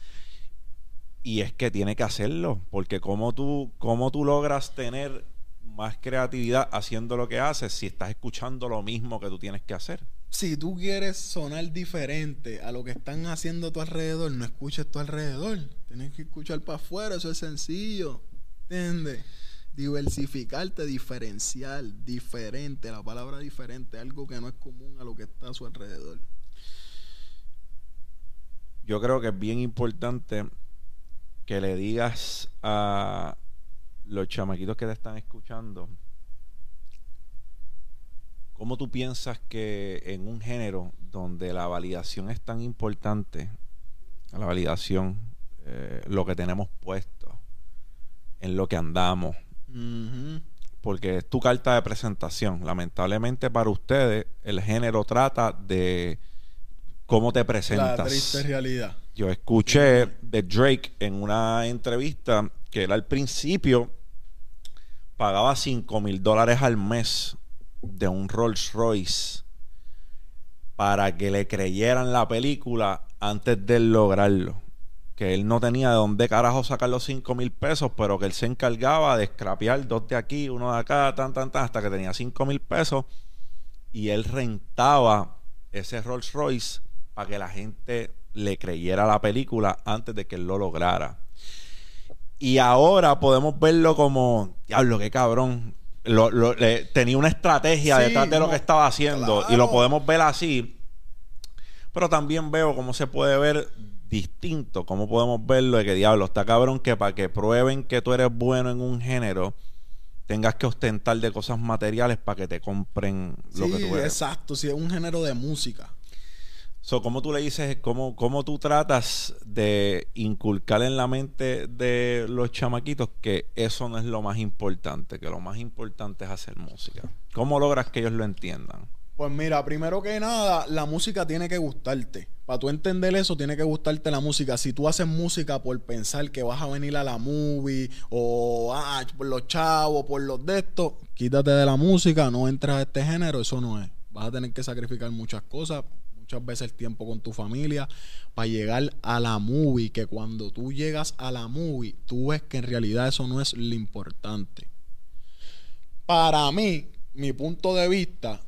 Y es que tiene que hacerlo, porque como tú, cómo tú logras tener más creatividad haciendo lo que haces si estás escuchando lo mismo que tú tienes que hacer. Si tú quieres sonar diferente a lo que están haciendo a tu alrededor, no escuches tu alrededor. Tienes que escuchar para afuera, eso es sencillo. ¿Entiendes? Diversificarte, diferencial, diferente, la palabra diferente, algo que no es común a lo que está a su alrededor. Yo creo que es bien importante que le digas a los chamaquitos que te están escuchando cómo tú piensas que en un género donde la validación es tan importante, la validación, eh, lo que tenemos puesto, en lo que andamos, porque es tu carta de presentación. Lamentablemente para ustedes, el género trata de cómo te presentas. La triste realidad. Yo escuché de Drake en una entrevista que él al principio pagaba 5 mil dólares al mes de un Rolls Royce para que le creyeran la película antes de lograrlo. Que él no tenía de dónde carajo sacar los 5 mil pesos, pero que él se encargaba de scrapear dos de aquí, uno de acá, tan, tan, tan, hasta que tenía 5 mil pesos. Y él rentaba ese Rolls Royce para que la gente le creyera la película antes de que él lo lograra. Y ahora podemos verlo como, diablo, qué cabrón. tenía una estrategia detrás de lo que estaba haciendo y lo podemos ver así. Pero también veo cómo se puede ver distinto, cómo podemos verlo de que diablo, está cabrón que para que prueben que tú eres bueno en un género, tengas que ostentar de cosas materiales para que te compren lo que tú eres. Exacto, si es un género de música. So, ¿Cómo tú le dices, cómo, cómo tú tratas de inculcar en la mente de los chamaquitos que eso no es lo más importante, que lo más importante es hacer música? ¿Cómo logras que ellos lo entiendan? Pues mira, primero que nada, la música tiene que gustarte. Para tú entender eso, tiene que gustarte la música. Si tú haces música por pensar que vas a venir a la movie o ah, por los chavos, por los de estos, quítate de la música, no entras a este género, eso no es. Vas a tener que sacrificar muchas cosas muchas veces tiempo con tu familia para llegar a la movie, que cuando tú llegas a la movie, tú ves que en realidad eso no es lo importante. Para mí, mi punto de vista,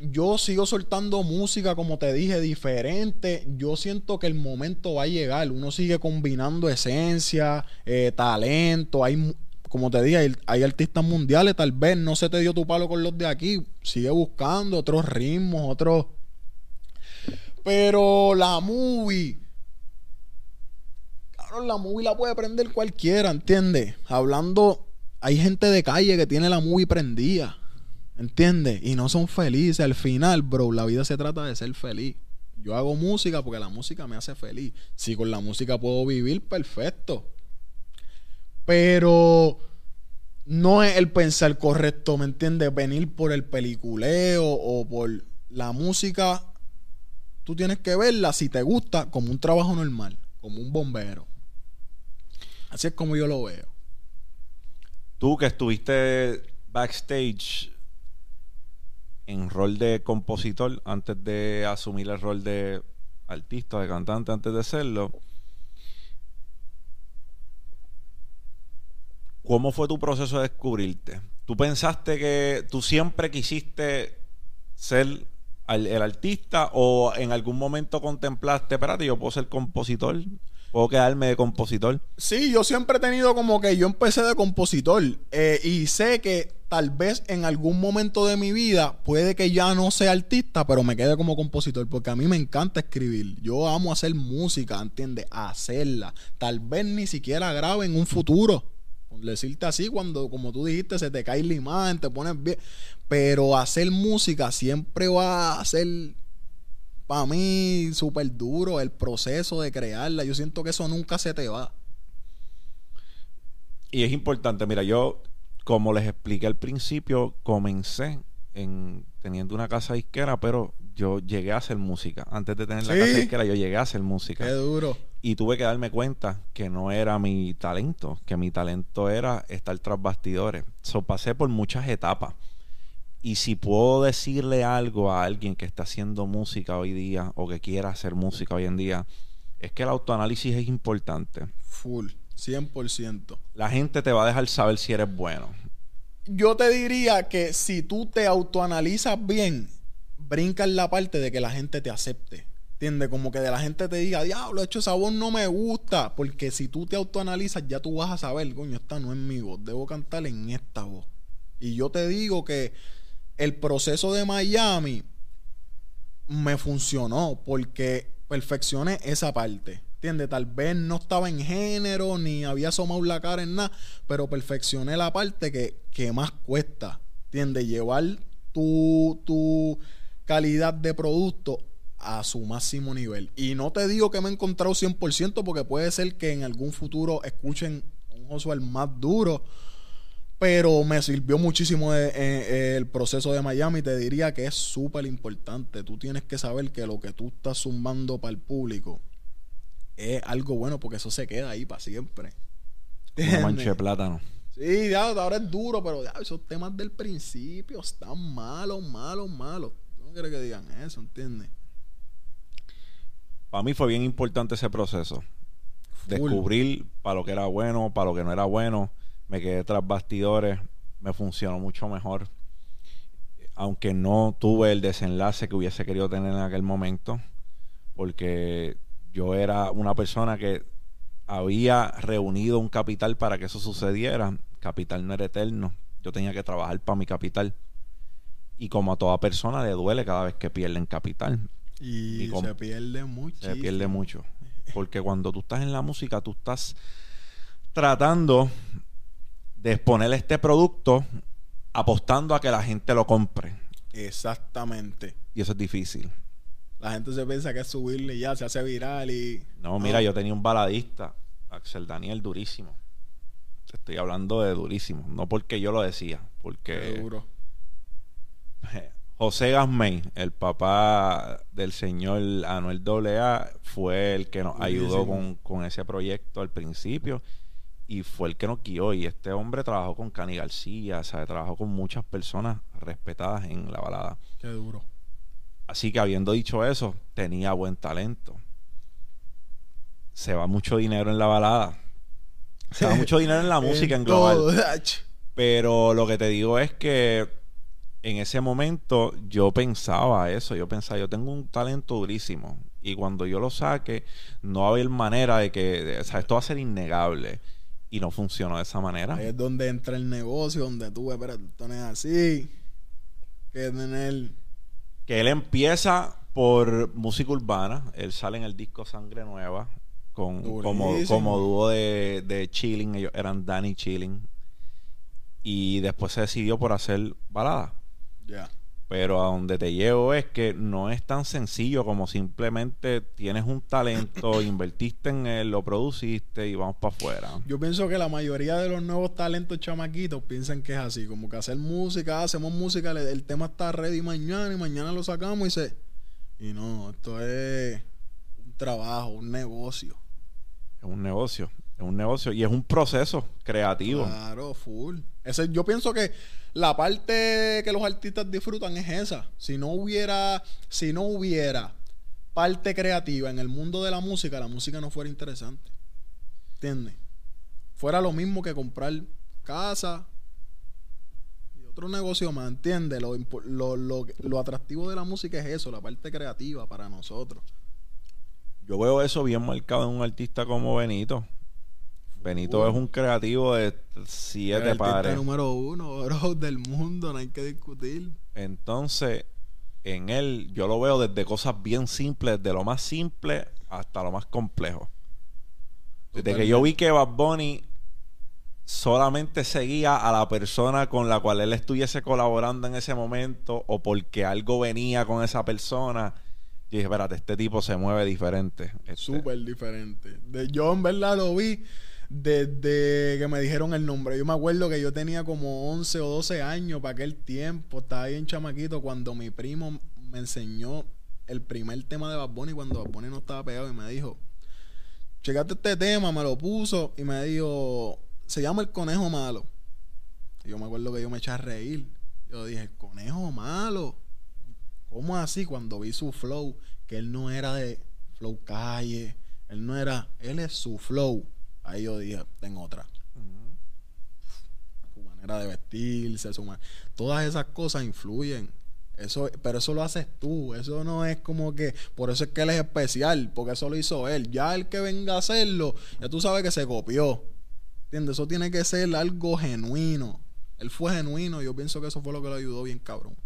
yo sigo soltando música, como te dije, diferente. Yo siento que el momento va a llegar. Uno sigue combinando esencia, eh, talento. Hay, como te dije, hay, hay, artistas mundiales. Tal vez no se te dio tu palo con los de aquí. Sigue buscando otros ritmos, otros pero la movie. Cabrón, la movie la puede prender cualquiera, ¿entiendes? Hablando. Hay gente de calle que tiene la movie prendida. ¿Entiendes? Y no son felices. Al final, bro, la vida se trata de ser feliz. Yo hago música porque la música me hace feliz. Si con la música puedo vivir, perfecto. Pero no es el pensar correcto, ¿me entiendes? Venir por el peliculeo o por la música tú tienes que verla, si te gusta, como un trabajo normal, como un bombero. Así es como yo lo veo. Tú que estuviste backstage en rol de compositor antes de asumir el rol de artista, de cantante antes de serlo. ¿Cómo fue tu proceso de descubrirte? ¿Tú pensaste que tú siempre quisiste ser el artista o en algún momento contemplaste, espérate, yo puedo ser compositor? ¿Puedo quedarme de compositor? Sí, yo siempre he tenido como que yo empecé de compositor eh, y sé que tal vez en algún momento de mi vida puede que ya no sea artista, pero me quede como compositor porque a mí me encanta escribir. Yo amo hacer música, ¿entiendes? Hacerla. Tal vez ni siquiera grabe en un futuro. Decirte así cuando, como tú dijiste, se te cae la imagen, te pones bien. Pero hacer música siempre va a ser para mí súper duro el proceso de crearla. Yo siento que eso nunca se te va. Y es importante, mira, yo, como les expliqué al principio, comencé en teniendo una casa disquera, pero yo llegué a hacer música. Antes de tener la casa disquera, yo llegué a hacer música. Qué duro. Y tuve que darme cuenta que no era mi talento, que mi talento era estar tras bastidores. So, pasé por muchas etapas. Y si puedo decirle algo a alguien que está haciendo música hoy día o que quiera hacer música hoy en día, es que el autoanálisis es importante. Full, 100%. La gente te va a dejar saber si eres bueno. Yo te diría que si tú te autoanalizas bien, brinca en la parte de que la gente te acepte. ¿Entiendes? Como que de la gente te diga, diablo, hecho esa voz no me gusta. Porque si tú te autoanalizas, ya tú vas a saber, coño, esta no es mi voz, debo cantar en esta voz. Y yo te digo que el proceso de Miami me funcionó porque perfeccioné esa parte. ¿Entiendes? Tal vez no estaba en género ni había asomado la cara en nada, pero perfeccioné la parte que, más cuesta. ¿Entiendes? Llevar tu, tu calidad de producto a su máximo nivel. Y no te digo que me he encontrado 100% porque puede ser que en algún futuro escuchen un Oswald más duro pero me sirvió muchísimo eh, eh, el proceso de Miami. Te diría que es súper importante. Tú tienes que saber que lo que tú estás sumando para el público es algo bueno porque eso se queda ahí para siempre. Una mancha de plátano. Sí, ya, ahora es duro, pero esos temas del principio están malos, malos, malos. no quiere que digan eso, ¿entiendes? Para mí fue bien importante ese proceso. Descubrir para lo que era bueno, para lo que no era bueno. Me quedé tras bastidores. Me funcionó mucho mejor. Aunque no tuve el desenlace que hubiese querido tener en aquel momento. Porque yo era una persona que había reunido un capital para que eso sucediera. Capital no era eterno. Yo tenía que trabajar para mi capital. Y como a toda persona le duele cada vez que pierden capital. Y, se pierde mucho. Se pierde mucho. Porque cuando tú estás en la música, tú estás tratando de exponer este producto apostando a que la gente lo compre. Exactamente. Y eso es difícil. La gente se piensa que es subirle y ya se hace viral y... No, mira, yo tenía un baladista, Axel Daniel, durísimo. estoy hablando de durísimo. No porque yo lo decía, porque... Seguro. José Gasmey, el papá del señor Anuel AA, fue el que nos ayudó con, ese proyecto al principio y fue el que nos guió. Y este hombre trabajó con Cani García, o trabajó con muchas personas respetadas en la balada. Qué duro. Así que habiendo dicho eso, tenía buen talento. Se va mucho dinero en la balada. Se va mucho dinero en la música en, global. Pero lo que te digo es que en ese momento yo pensaba eso, yo pensaba, yo tengo un talento durísimo y cuando yo lo saque no va a haber manera de que, o sea, esto va a ser innegable y no funcionó de esa manera. Ahí es donde entra el negocio, donde tú, pero esto no es así, que tener... Que él empieza por música urbana, él sale en el disco Sangre Nueva con, como, como dúo de, de Chilling, ellos eran Danny Chilling. Y después se decidió por hacer balada pero a donde te llevo es que no es tan sencillo como simplemente tienes un talento, invertiste en él, lo produciste y vamos para afuera. Yo pienso que la mayoría de los nuevos talentos chamaquitos piensan que es así, como que hacer música, hacemos música, el tema está ready mañana y mañana lo sacamos y se... Y no, esto es un trabajo, un negocio. Es un negocio, es un negocio y es un proceso creativo. Claro, full. Ese, yo pienso que la parte que los artistas disfrutan es esa. Si no hubiera, si no hubiera parte creativa en el mundo de la música, la música no fuera interesante. ¿Entiendes? Fuera lo mismo que comprar casa y otro negocio más, ¿entiendes? Lo, lo, lo, lo atractivo de la música es eso, la parte creativa para nosotros. Yo veo eso bien marcado en un artista como Benito. Benito es un creativo de siete pares. número uno, bro, del mundo, no hay que discutir. Entonces, en él, yo lo veo desde cosas bien simples, de lo más simple hasta lo más complejo. Desde que yo vi que Bad Bunny solamente seguía a la persona con la cual él estuviese colaborando en ese momento o porque algo venía con esa persona. Y dije, espérate, este tipo se mueve diferente. Este Súper diferente. De, yo en verdad lo vi desde que me dijeron el nombre. Yo me acuerdo que yo tenía como 11 o 12 años para aquel tiempo. Estaba bien chamaquito cuando mi primo me enseñó el primer tema de Bad Bunny cuando Bad Bunny no estaba pegado y me dijo, checate este tema, me lo puso y me dijo, se llama El Conejo Malo. Y yo me acuerdo que yo me eché a reír. Yo dije, ¿el conejo malo? ¿Cómo así? Cuando vi su flow, que él no era de flow calle, él no era, él es su flow. Ahí yo dije, tengo otra. Su manera de vestirse, su todas esas cosas influyen. Eso, pero eso lo haces tú. Eso no es como que. Por eso es que él es especial. Porque eso lo hizo él. Ya el que venga a hacerlo, ya tú sabes que se copió. ¿Entiendes? Eso tiene que ser algo genuino. Él fue genuino. Yo pienso que eso fue lo que lo ayudó bien, cabrón.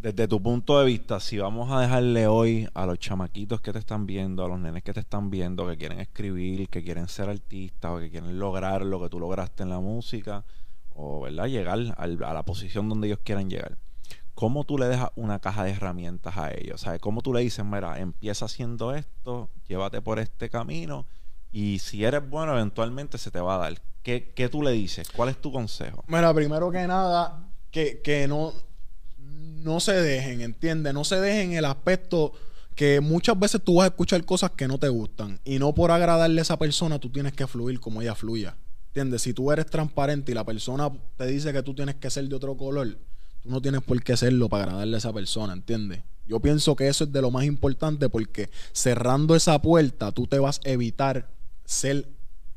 Desde tu punto de vista, si vamos a dejarle hoy a los chamaquitos que te están viendo, a los nenes que te están viendo, que quieren escribir, que quieren ser artistas o que quieren lograr lo que tú lograste en la música, o ¿verdad? llegar a la posición donde ellos quieran llegar. ¿Cómo tú le dejas una caja de herramientas a ellos? ¿Sabes? ¿Cómo tú le dices, mira, empieza haciendo esto, llévate por este camino y si eres bueno, eventualmente se te va a dar? ¿Qué, qué tú le dices? ¿Cuál es tu consejo? Mira, primero que nada, que, que no no se dejen, ¿entiendes? No se dejen el aspecto que muchas veces tú vas a escuchar cosas que no te gustan y no por agradarle a esa persona tú tienes que fluir como ella fluya. ¿Entiendes? Si tú eres transparente y la persona te dice que tú tienes que ser de otro color, tú no tienes por qué serlo para agradarle a esa persona, ¿entiendes? Yo pienso que eso es de lo más importante porque cerrando esa puerta tú te vas a evitar ser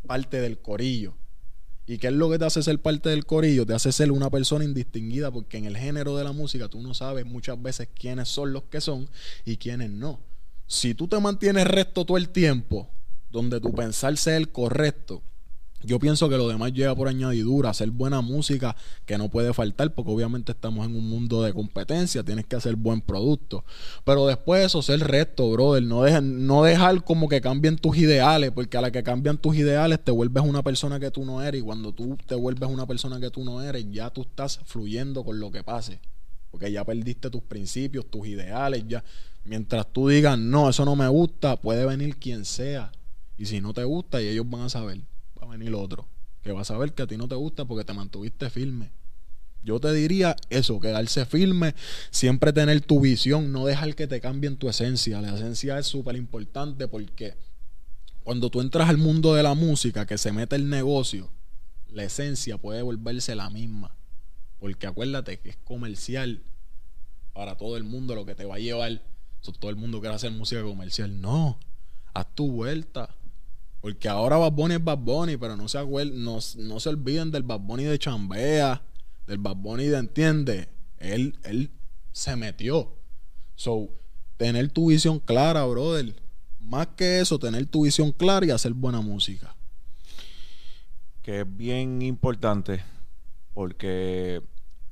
parte del corillo. ¿Y qué es lo que te hace ser parte del corillo? Te hace ser una persona indistinguida porque en el género de la música tú no sabes muchas veces quiénes son los que son y quiénes no. Si tú te mantienes recto todo el tiempo, donde tu pensar sea el correcto, yo pienso que lo demás llega por añadidura, hacer buena música que no puede faltar, porque obviamente estamos en un mundo de competencia, tienes que hacer buen producto. Pero después de eso, ser recto, brother, no, no dejar como que cambien tus ideales, porque a la que cambian tus ideales te vuelves una persona que tú no eres, y cuando tú te vuelves una persona que tú no eres, ya tú estás fluyendo con lo que pase, porque ya perdiste tus principios, tus ideales, ya. Mientras tú digas, no, eso no me gusta, puede venir quien sea. Y si no te gusta, y ellos van a saber venir otro que va a saber que a ti no te gusta porque te mantuviste firme. Yo te diría eso, quedarse firme, siempre tener tu visión, no dejar que te cambien tu esencia. La esencia es súper importante porque cuando tú entras al mundo de la música, que se mete el negocio, la esencia puede volverse la misma. Porque acuérdate que es comercial para todo el mundo lo que te va a llevar. todo el mundo quiere hacer música comercial. No, haz tu vuelta porque ahora Bad Bunny es Bad Bunny, pero no se, no, no se olviden del Bad Bunny de Chambea, del Bad Bunny de Entiende. Él, él se metió. So, tener tu visión clara, brother. Más que eso, tener tu visión clara y hacer buena música. Que es bien importante. Porque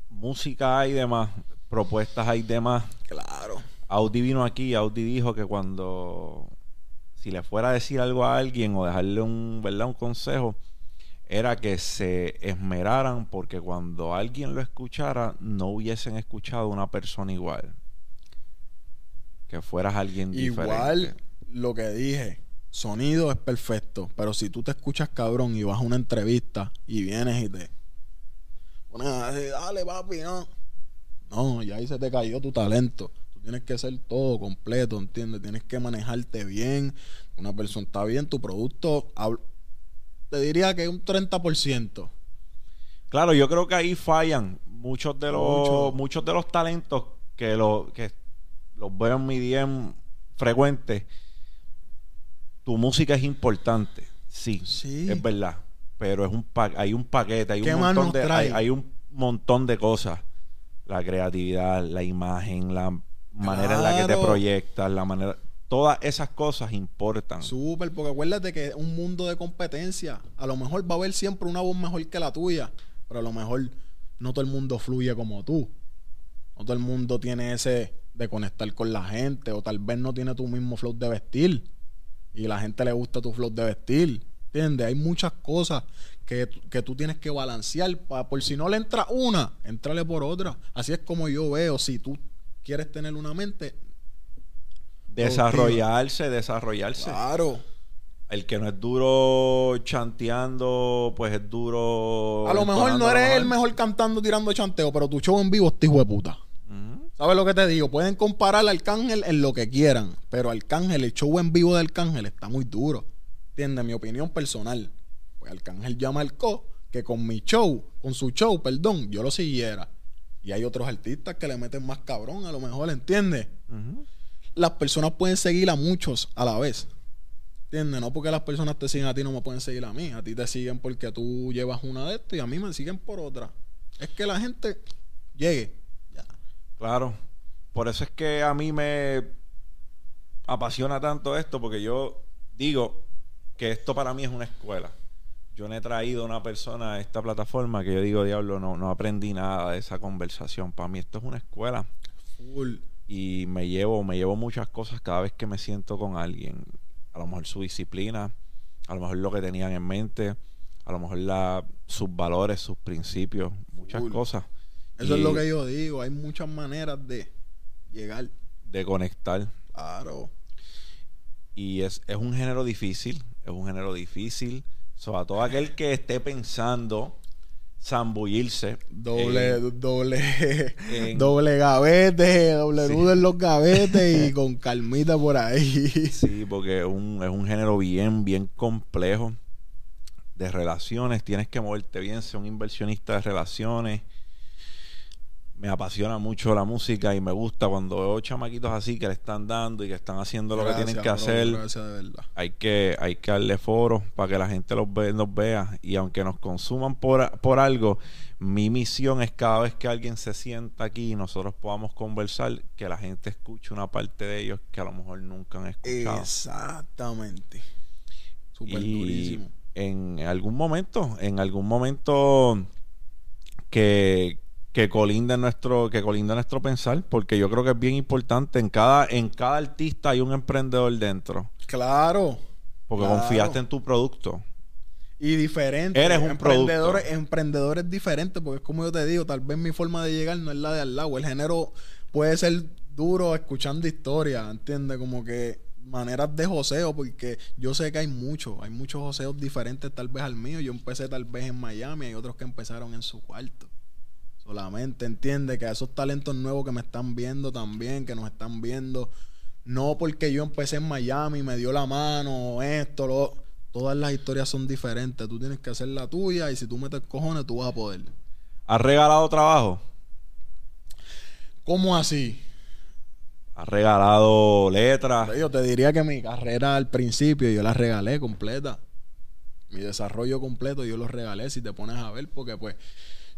música hay demás, propuestas hay demás. Claro. Audi vino aquí, Audi dijo que cuando si le fuera a decir algo a alguien o dejarle un, ¿verdad? un consejo, era que se esmeraran porque cuando alguien lo escuchara no hubiesen escuchado una persona igual. Que fueras alguien diferente. Igual lo que dije, sonido es perfecto, pero si tú te escuchas cabrón y vas a una entrevista y vienes y te pones decir, dale papi, no. No, ya ahí se te cayó tu talento tienes que ser todo completo, ¿entiendes? Tienes que manejarte bien. Una persona está bien, tu producto, te diría que un 30%. Claro, yo creo que ahí fallan muchos de los muchos de los talentos que lo que los veo en mi DM frecuente. Tu música es importante, sí, sí. es verdad, pero es un hay un paquete, hay un montón de hay un montón de cosas, la creatividad, la imagen, la manera en la que te proyectas, la manera. Todas esas cosas importan. Súper, porque acuérdate que es un mundo de competencia. A lo mejor va a haber siempre una voz mejor que la tuya, pero a lo mejor no todo el mundo fluye como tú. No todo el mundo tiene ese de conectar con la gente, o tal vez no tiene tu mismo flow de vestir. Y la gente le gusta tu flow de vestir. ¿Entiendes? Hay muchas cosas que, que tú tienes que balancear. por si no le entra una, entrale por otra. Así es como yo veo. Si tú quieres tener una mente. Desarrollarse, desarrollarse. Claro. El que no es duro chanteando, pues es duro. A lo mejor no eres el mejor cantando tirando chanteo, pero tu show en vivo es hijo de puta. ¿Sabes lo que te digo? Pueden comparar al Arcángel en lo que quieran, pero Arcángel, el show en vivo de Arcángel está muy duro. ¿Entiendes? Mi opinión personal. Pues Arcángel ya marcó que con mi show, con su show, perdón, yo lo siguiera. Y hay otros artistas que le meten más cabrón, a lo mejor, ¿entiendes? Las personas pueden seguir a muchos a la vez. ¿Entiendes? No porque las personas te siguen a ti, no me pueden seguir a mí. A ti te siguen porque tú llevas una de estas y a mí me siguen por otra. Es que la gente llegue. Ya. Claro. Por eso es que a mí me apasiona tanto esto, porque yo digo que esto para mí es una escuela yo no he traído a una persona a esta plataforma que yo digo, diablo, no, no aprendí nada de esa conversación. Para mí esto es una escuela. Full. Y me llevo, me llevo muchas cosas cada vez que me siento con alguien. A lo mejor su disciplina, a lo mejor lo que tenían en mente, a lo mejor la, sus valores, sus principios, muchas cosas. Eso es lo que yo digo, hay muchas maneras de llegar. De conectar. Claro. Y es, es un género difícil, es un género difícil So, a todo aquel que esté pensando zambullirse. Doble, doble, doble gavete, doble nudo en los gavetes y con calmita por ahí. Sí, porque es un, es un género bien, bien complejo de relaciones. Tienes que moverte bien, ser un inversionista de relaciones. Me apasiona mucho la música y me gusta cuando veo chamaquitos así que le están dando y que están haciendo lo que tienen que hacer. Hay que hay que darle foro para que la gente los ve, nos vea y aunque nos consuman por, por algo, mi misión es cada vez que alguien se sienta aquí y nosotros podamos conversar, que la gente escuche una parte de ellos que a lo mejor nunca han escuchado. Exactamente. Súper durísimo. En algún momento, en algún momento que, que colinda nuestro que colinda nuestro pensar porque yo creo que es bien importante. En cada en cada artista hay un emprendedor dentro. Claro. Porque confiaste en tu producto. Y diferente. Eres un emprendedores producto. emprendedores diferentes porque es como yo te digo tal vez mi forma de llegar no es la de al lado. El género puede ser duro escuchando historias ¿entiendes? como que maneras de joseo porque yo sé que hay muchos hay muchos joseos diferentes tal vez al mío. Yo empecé tal vez en Miami hay otros que empezaron en su cuarto Solamente entiende que a esos talentos nuevos que me están viendo también, que nos están viendo, no porque yo empecé en Miami, me dio la mano, esto, lo, todas las historias son diferentes. Tú tienes que hacer la tuya y si tú metes cojones, tú vas a poder. ¿Has regalado trabajo? ¿Cómo así? ¿Has regalado letras? Yo te diría que mi carrera al principio yo la regalé completa. Mi desarrollo completo yo lo regalé si te pones a ver, porque pues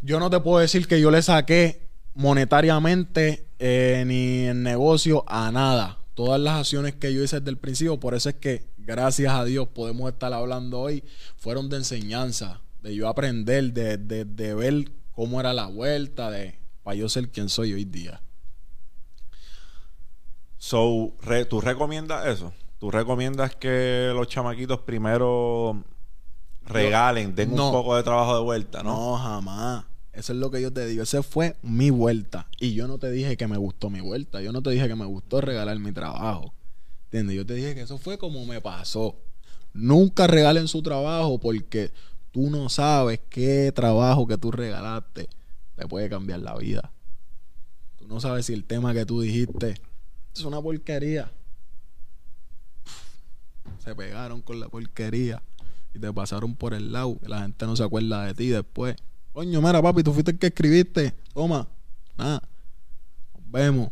yo no te puedo decir que yo le saqué monetariamente eh, ni en negocio a nada. Todas las acciones que yo hice desde el principio, por eso es que gracias a Dios podemos estar hablando hoy, fueron de enseñanza, de yo aprender, de, de, ver cómo era la vuelta, de para yo ser quien soy hoy día. So, ¿tú recomiendas eso? ¿Tú recomiendas que los chamaquitos primero regalen, den un poco de trabajo de vuelta, no? No, jamás. Eso es lo que yo te digo. Esa fue mi vuelta. Y yo no te dije que me gustó mi vuelta. Yo no te dije que me gustó regalar mi trabajo. ¿Entiendes? Yo te dije que eso fue como me pasó. Nunca regalen su trabajo porque tú no sabes qué trabajo que tú regalaste te puede cambiar la vida. Tú no sabes si el tema que tú dijiste es una porquería. Se pegaron con la porquería y te pasaron por el lado. La gente no se acuerda de ti después. Coño, mira, papi, tú fuiste el que escribiste. Toma. Nada. Nos vemos.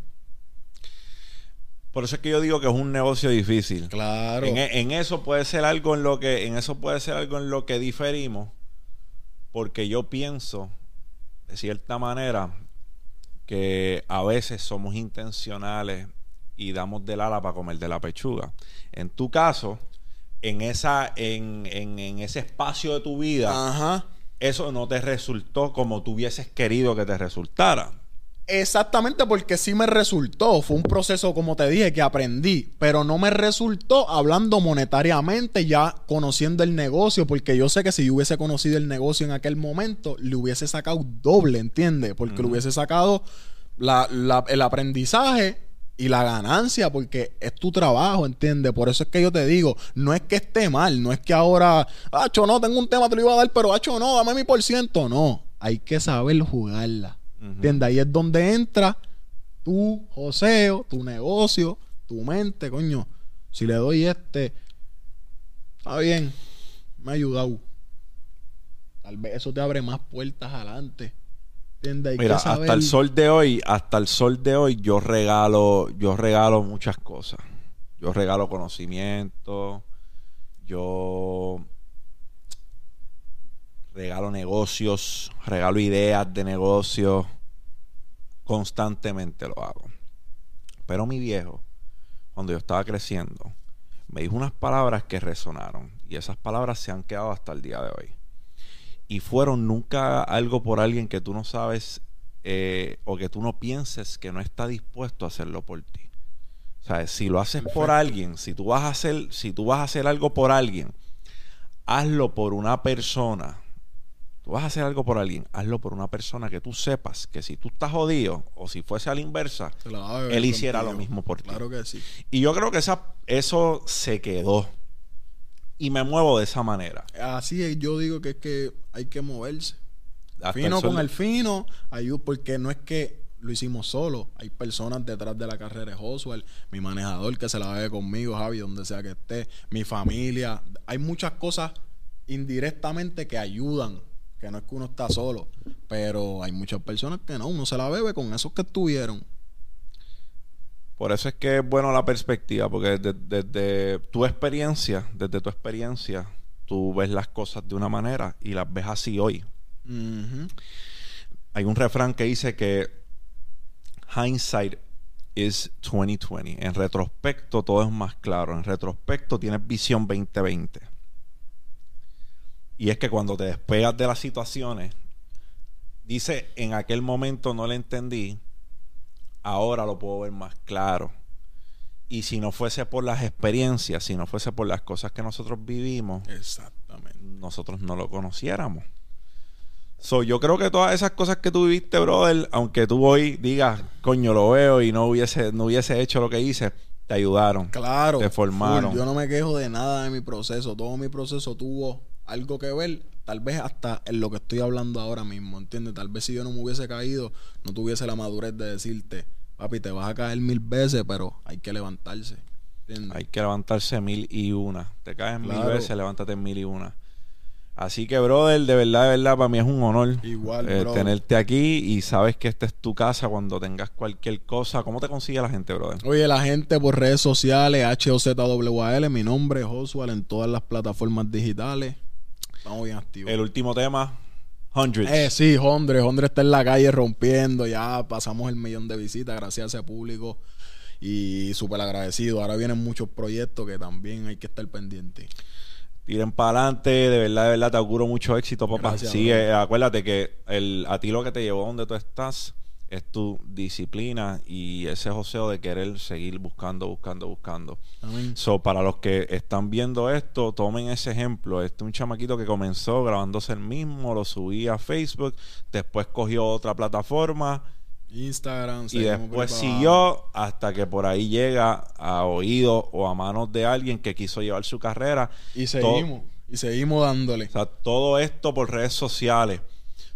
Por eso es que yo digo que es un negocio difícil. Claro. En, eso puede ser algo en lo que, en eso puede ser algo en lo que diferimos. Porque yo pienso, de cierta manera, que a veces somos intencionales y damos del ala para comer de la pechuga. En tu caso, en esa, en, en, en ese espacio de tu vida, Ajá eso no te resultó como tú hubieses querido que te resultara. Exactamente, porque sí me resultó. Fue un proceso, como te dije, que aprendí, pero no me resultó hablando monetariamente, ya conociendo el negocio, porque yo sé que si yo hubiese conocido el negocio en aquel momento, le hubiese sacado doble, ¿entiendes? Porque le hubiese sacado el aprendizaje y la ganancia, porque es tu trabajo, ¿entiendes? Por eso es que yo te digo, no es que esté mal, no es que ahora, hacho, no, tengo un tema, te lo iba a dar, pero hacho, no, dame mi por ciento. No, hay que saber jugarla, ¿entiendes? Ahí es donde entra tu joseo, tu negocio, tu mente, coño. Si le doy este, está bien, me ha ayudado. Tal vez eso te abre más puertas adelante. Mira, hasta el sol de hoy, hasta el sol de hoy, yo regalo, yo regalo muchas cosas. Yo regalo conocimiento, yo regalo negocios, regalo ideas de negocios, constantemente lo hago. Pero mi viejo, cuando yo estaba creciendo, me dijo unas palabras que resonaron y esas palabras se han quedado hasta el día de hoy y fueron nunca algo por alguien que tú no sabes eh, o que tú no pienses que no está dispuesto a hacerlo por ti. O sea, si lo haces por alguien, si tú vas a hacer, si tú vas a hacer algo por alguien, hazlo por una persona. Tú vas a hacer algo por alguien, hazlo por una persona que tú sepas que si tú estás jodido o si fuese a la inversa, él hiciera lo mismo por ti. Claro que sí. Y yo creo que esa, eso se quedó y me muevo de esa manera. Así es, yo digo que es que hay que moverse. fino con el fino, porque no es que lo hicimos solo. Hay personas detrás de la carrera de Josuel, mi manejador que se la ve conmigo, Javi, donde sea que esté, mi familia. Hay muchas cosas indirectamente que ayudan, que no es que uno está solo. Pero hay muchas personas que no, uno se la bebe con esos que estuvieron. Por eso es que es bueno la perspectiva, porque desde, tu experiencia, desde tu experiencia, tú ves las cosas de una manera y las ves así hoy. Hay un refrán que dice que hindsight is 2020. En retrospecto todo es más claro. En retrospecto tienes visión 2020. Y es que cuando te despegas de las situaciones, dice, en aquel momento no le entendí, ahora lo puedo ver más claro. Y si no fuese por las experiencias, si no fuese por las cosas que nosotros vivimos, Exactamente. nosotros no lo conociéramos. So, yo creo que todas esas cosas que tú viviste, brother, aunque tú hoy digas, coño, lo veo y no hubiese, no hubiese hecho lo que hice, te ayudaron. Claro. Te formaron. yo no me quejo de nada de mi proceso. Todo mi proceso tuvo algo que ver, tal vez hasta en lo que estoy hablando ahora mismo, ¿entiendes? Tal vez si yo no me hubiese caído, no tuviese la madurez de decirte, papi, te vas a caer mil veces, pero hay que levantarse. ¿entiendes? Hay que levantarse mil y una. Te caes mil veces, levántate mil y una. Así que, brother, de verdad, de verdad, para mí es un honor Igual, eh, tenerte aquí y sabes que esta es tu casa cuando tengas cualquier cosa. ¿Cómo te consigue la gente, brother? Oye, la gente por redes sociales, H-O-Z-W-A-L, mi nombre es Josual en todas las plataformas digitales. Estamos bien activos. El último tema, Hundreds. Eh, sí, Hundreds. Hundreds está en la calle rompiendo. Ya pasamos el millón de visitas gracias a ese público. Y súper agradecido. Ahora vienen muchos proyectos que también hay que estar pendientes tiren para adelante, de verdad, de verdad, te auguro mucho éxito, papá. sí, eh, acuérdate que el, a ti lo que te llevó a donde tú estás es tu disciplina y ese joseo de querer seguir buscando, buscando, buscando. So, para los que están viendo esto, tomen ese ejemplo. Este es un chamaquito que comenzó grabándose el mismo, lo subía a Facebook, después cogió otra plataforma Instagram. Y después siguió hasta que por ahí llega a oídos o a manos de alguien que quiso llevar su carrera. Y seguimos. y seguimos dándole. O sea, todo esto por redes sociales.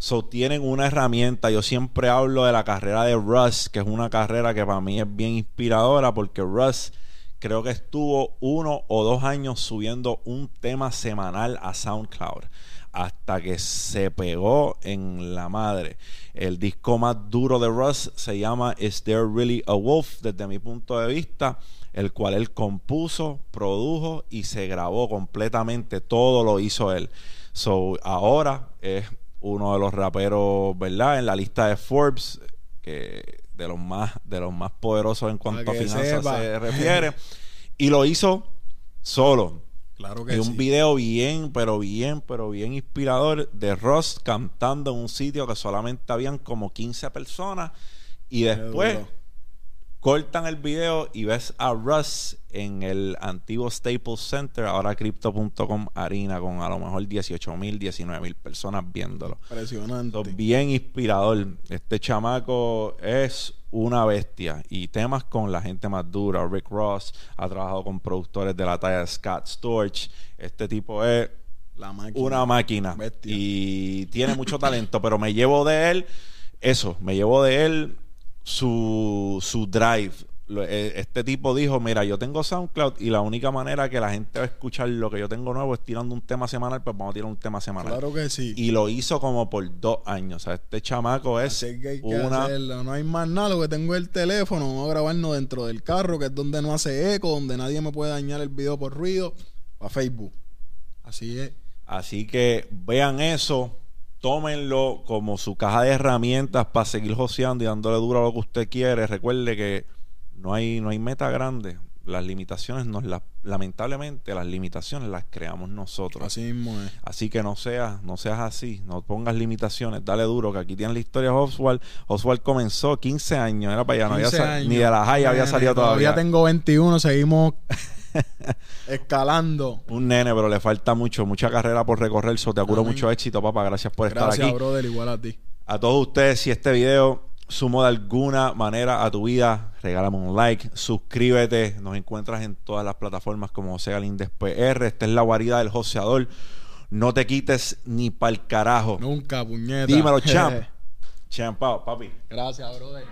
So, tienen una herramienta. Yo siempre hablo de la carrera de Russ, que es una carrera que para mí es bien inspiradora porque Russ creo que estuvo uno o dos años subiendo un tema semanal a SoundCloud hasta que se pegó en la madre. El disco más duro de Russ se llama Is There Really a Wolf? Desde mi punto de vista, el cual él compuso, produjo y se grabó completamente. Todo lo hizo él. So, ahora es uno de los raperos, ¿verdad? En la lista de Forbes, que de los más, de los más poderosos en cuanto a finanzas se refiere. y lo hizo solo Claro que y un video bien, pero bien, pero bien inspirador de Ross cantando en un sitio que solamente habían como 15 personas. Y después cortan el video y ves a Russ en el antiguo Staples Center, ahora Crypto.com Arena, con a lo mejor 18 mil, 19 mil personas viéndolo. Impresionante. bien inspirador. Este chamaco es una bestia y temas con la gente más dura. Rick Ross ha trabajado con productores de la talla de Scott Storch. Este tipo es una máquina y tiene mucho talento, pero me llevo de él eso, me llevo de él su, su drive, este tipo dijo, mira, yo tengo SoundCloud y la única manera que la gente va a escuchar lo que yo tengo nuevo es tirando un tema semanal, pues vamos a tirar un tema semanal. Claro que sí. Y lo hizo como por dos años. O sea, este chamaco es una... No hay más nada, lo que tengo es el teléfono, vamos a grabarnos dentro del carro, que es donde no hace eco, donde nadie me puede dañar el video por ruido, a Facebook. Así es. Así que vean eso, tómenlo como su caja de herramientas para seguir joseando y dándole duro a lo que usted quiere. Recuerde que no hay, no hay meta grande. Las limitaciones nos las, lamentablemente las limitaciones las creamos nosotros. Así mismo es. Así que no seas, no seas así, no pongas limitaciones, dale duro, que aquí tienen la historia de Oswald. Oswald comenzó 15 años, era para allá, no había ni de la high había salido todavía. Todavía tengo 21, seguimos escalando. Un nene, pero le falta mucho, mucha carrera por recorrer. So, te auguro mucho éxito, papá. Gracias por estar aquí. Gracias, brother, igual a ti. A todos ustedes, si este video sumo de alguna manera a tu vida, regálame un like, suscríbete, nos encuentras en todas las plataformas como José Galíndez PR, esta es la guarida del joseador, no te quites ni pa'l carajo. Nunca, puñeta. Dímelo, champ. Champao, papi. Gracias, brother.